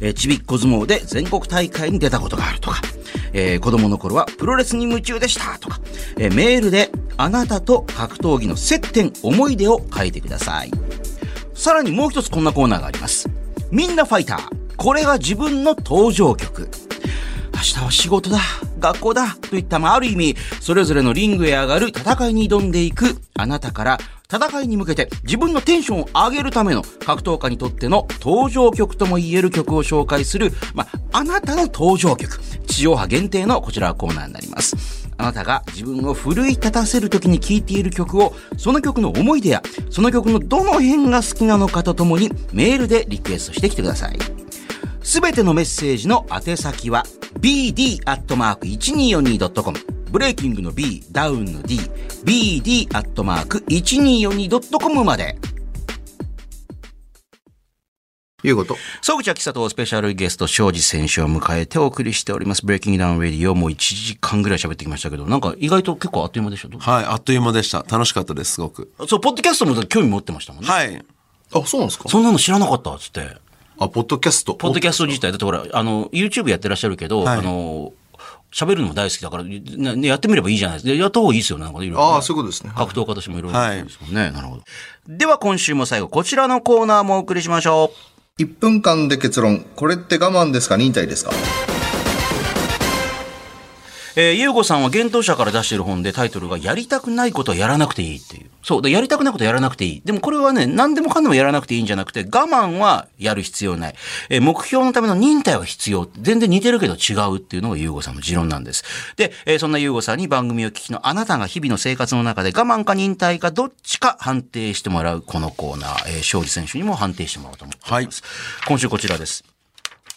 えーちびっこ相撲で全国大会に出たことがあるとか、えー子供の頃はプロレスに夢中でしたとか、えーメールであなたと格闘技の接点、思い出を書いてください。さらにもう一つこんなコーナーがあります。みんなファイター。これが自分の登場曲。明日は仕事だ、学校だ、といった、まあ、ある意味、それぞれのリングへ上がる戦いに挑んでいくあなたから、戦いに向けて自分のテンションを上げるための格闘家にとっての登場曲とも言える曲を紹介する、まあ、あなたの登場曲。地上波限定のこちらはコーナーになります。あなたが自分を奮い立たせる時に聴いている曲を、その曲の思い出や、その曲のどの辺が好きなのかとともにメールでリクエストしてきてください。すべてのメッセージの宛先は bd.1242.com ブレイキングの B、ダウンの D、bd.1242.com まで。いうこと。総口秋里スペシャルゲスト、昇侍選手を迎えてお送りしております。 BreakingDown RADIO もう1時間ぐらい喋ってきましたけど、なんか意外と結構あっという間でした？はい、あっという間でした。楽しかったです、すごく。そう、ポッドキャストも興味持ってましたもんね。はい。あ、そうなんですか？そんなの知らなかったっつって。あ、ポッドキャスト。ポッドキャスト自体、だってほら、あの、YouTube やってらっしゃるけど、はいあの、喋るのも大好きだから、なねやってみればいいじゃないですか。でやった方がいいですよね。なんかいろいろねああ、そういうことですね。格闘家としてもいろいろですもんね。なるほど。では今週も最後、こちらのコーナーもお送りしましょう。1分間で結論。これって我慢ですか？忍耐ですか？えー、ゆうごさんは幻冬者から出してる本でタイトルが、やりたくないことはやらなくていいっていう。そう。で、やりたくないことはやらなくていい。でもこれはね、何でもかんでもやらなくていいんじゃなくて、我慢はやる必要ない。えー目標のための忍耐は必要。全然似てるけど違うっていうのがゆうごさんの持論なんです。で、えーそんなゆうごさんに番組を聞きのあなたが日々の生活の中で我慢か忍耐かどっちか判定してもらうこのコーナー、えー、勝利選手にも判定してもらおうと思っております。今週こちらです。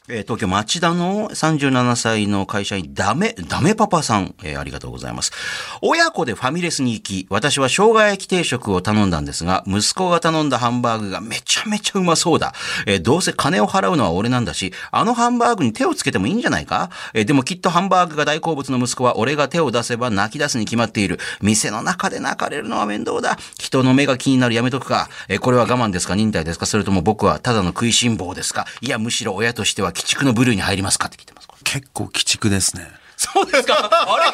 えー東京町田の37歳の会社員、ダメ、ダメパパさん、えーありがとうございます。親子でファミレスに行き、私は生姜焼き定食を頼んだんですが、息子が頼んだハンバーグがめちゃめちゃうまそうだ。えーどうせ金を払うのは俺なんだし、あのハンバーグに手をつけてもいいんじゃないか？えでもきっとハンバーグが大好物の息子は俺が手を出せば泣き出すに決まっている。店の中で泣かれるのは面倒だ。人の目が気になるやめとくか。えこれは我慢ですか？忍耐ですか？それとも僕はただの食いしん坊ですか？いや、むしろ親としては鬼畜の部類に入りますかって聞いてます。結構鬼畜ですね。そうですか？あれ？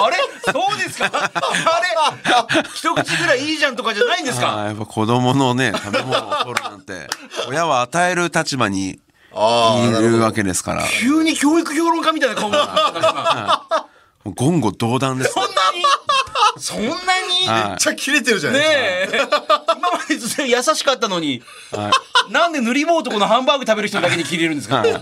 あれ？そうですか？あれ？一口ぐらいいいじゃんとかじゃないんですか？やっぱ子供のね、食べ物を取るなんて、親は与える立場にいるわけですから、急に教育評論家みたいな顔だな。もう言語道断です。そんなに？そんなに？はいめっちゃ切れてるじゃないですか。ねえ。今までずっと優しかったのに、なんで塗り棒男のハンバーグ食べる人だけに切れるんですか、はい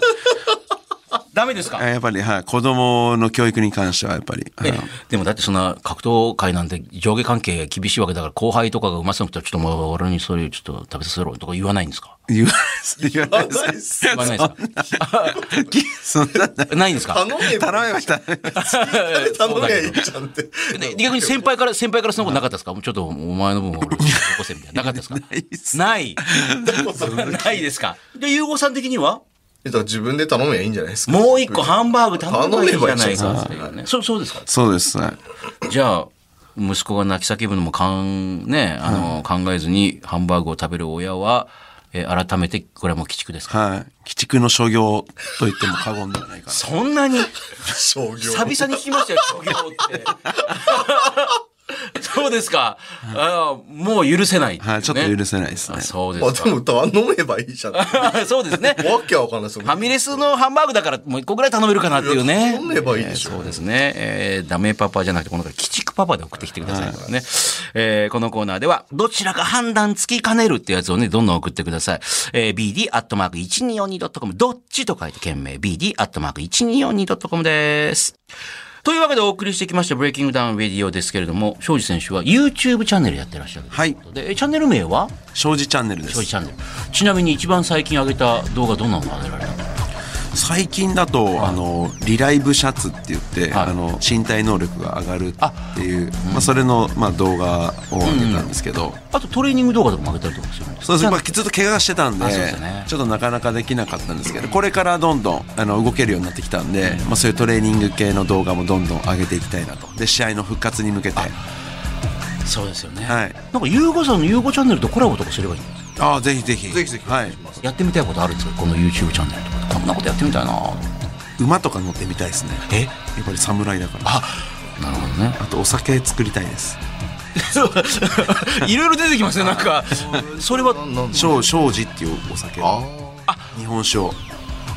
ダメですか？やっぱり、はい、子供の教育に関してはやっぱり、えはい。でもだってそんな格闘界なんて上下関係厳しいわけだから後輩とかがうまそうな人はちょっともう俺にそれちょっと食べさせろとか言わないんですか？言わないです。言わないです。言わないですそんな、かないんですか。頼めば。頼めました。頼めば。いいじゃんって。で逆に先輩から、先輩からそのことなかったですか？もうちょっとお前の分俺残せみたいな。なかったですか？ないっす。ない。ないですか？で、ゆうごさん的には？だから自分で頼めばいいんじゃないですか？もう一個ハンバーグ頼めばいいじゃないかっていうね。そう、そうですかそうですね。じゃあ、息子が泣き叫ぶのもかん、ね、あの、考えずにハンバーグを食べる親は、えー改めて、これはもう鬼畜ですか？はい。鬼畜の所業と言っても過言ではないかな。そんなに？久々に聞きましたよ、商業って。そうですか。あーもう許せない、はい、ちょっと許せないですねあ。そうであ、すでも頼めばいいじゃん。わそうですね。けわかんないですファミレスのハンバーグだからもう一個ぐらい頼めるかなっていうね。頼めばいいでしょえーそうですね。えーダメパパじゃなくて、この回、鬼畜パパで送ってきてくださいからね。えーこのコーナーでは、どちらか判断つきかねるってやつをね、どんどん送ってください。えー bd.1242.com、どっちと書いて件名、bd.1242.com です。というわけでお送りしてきました BreakingDown RADIO ですけれども、昇侍選手は YouTube チャンネルやってらっしゃるということで、えチャンネル名は？昇侍チャンネルです昇侍。チャンネル。ちなみに一番最近上げた動画どんなのが上げられたの？最近だと、あのリライブシャツって言って、はい。あの身体能力が上がるっていうまあ、それの、まあ、動画を上げたんですけど、あとトレーニング動画とかも上げたりとかするんですそうですまあ、ずっと怪我してたんでね。ちょっとなかなかできなかったんですけどこれからどんどんあの動けるようになってきたんで、まあ、そういうトレーニング系の動画もどんどん上げていきたいなと。で試合の復活に向けて。そうですよね、はい。なんかゆうごさんのゆうごチャンネルとコラボとかすればいいんですああぜひぜひ。ぜひぜひ。はい、やってみたいことあるんですか？この YouTube チャンネルとか。こんなことやってみたいな。馬とか乗ってみたいですね。え？やっぱり侍だから。あなるほどね。あとお酒作りたいです。いろいろ出てきますねなんか。それは庄庄司っていうお酒。あ日本酒を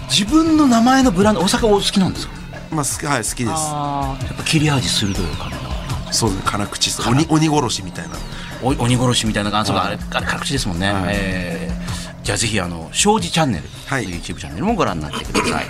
自分の名前のブランドお酒お好きなんですか？まあ好きはい好きです。ああやっぱ切れ味鋭い感じの。そうですね辛口鬼鬼殺しみたいな。お鬼殺しみたいな感想があれあれ辛口ですもんね、はい。えーじゃあぜひあの昇侍チャンネル、はい。YouTube チャンネルもご覧になってください、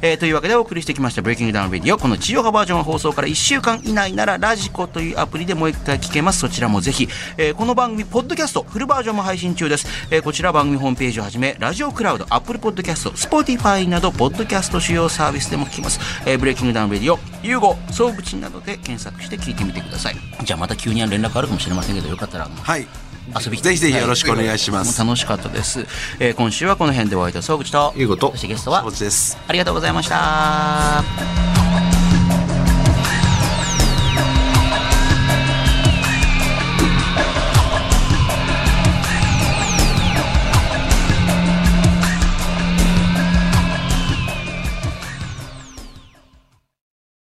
えーというわけでお送りしてきました「ブレイキングダウンレディオ」この地上波バージョンは放送から1週間以内ならラジコというアプリでもう一回聞けます。そちらもぜひ、えーこの番組ポッドキャストフルバージョンも配信中です、えーこちら番組ホームページをはじめラジオクラウドアップルポッドキャスト Spotify などポッドキャスト主要サービスでも聞きます、えー BreakingDown RADIO ユーゴ総口などで検索して聞いてみてください。じゃあまた急に連絡あるかもしれませんけどよかったらはい遊びぜひぜひよろしくお願いしまもうす楽しかったです、えー今週はこの辺でお会いいた総口とゆうごとそしてゲストはありがとうございました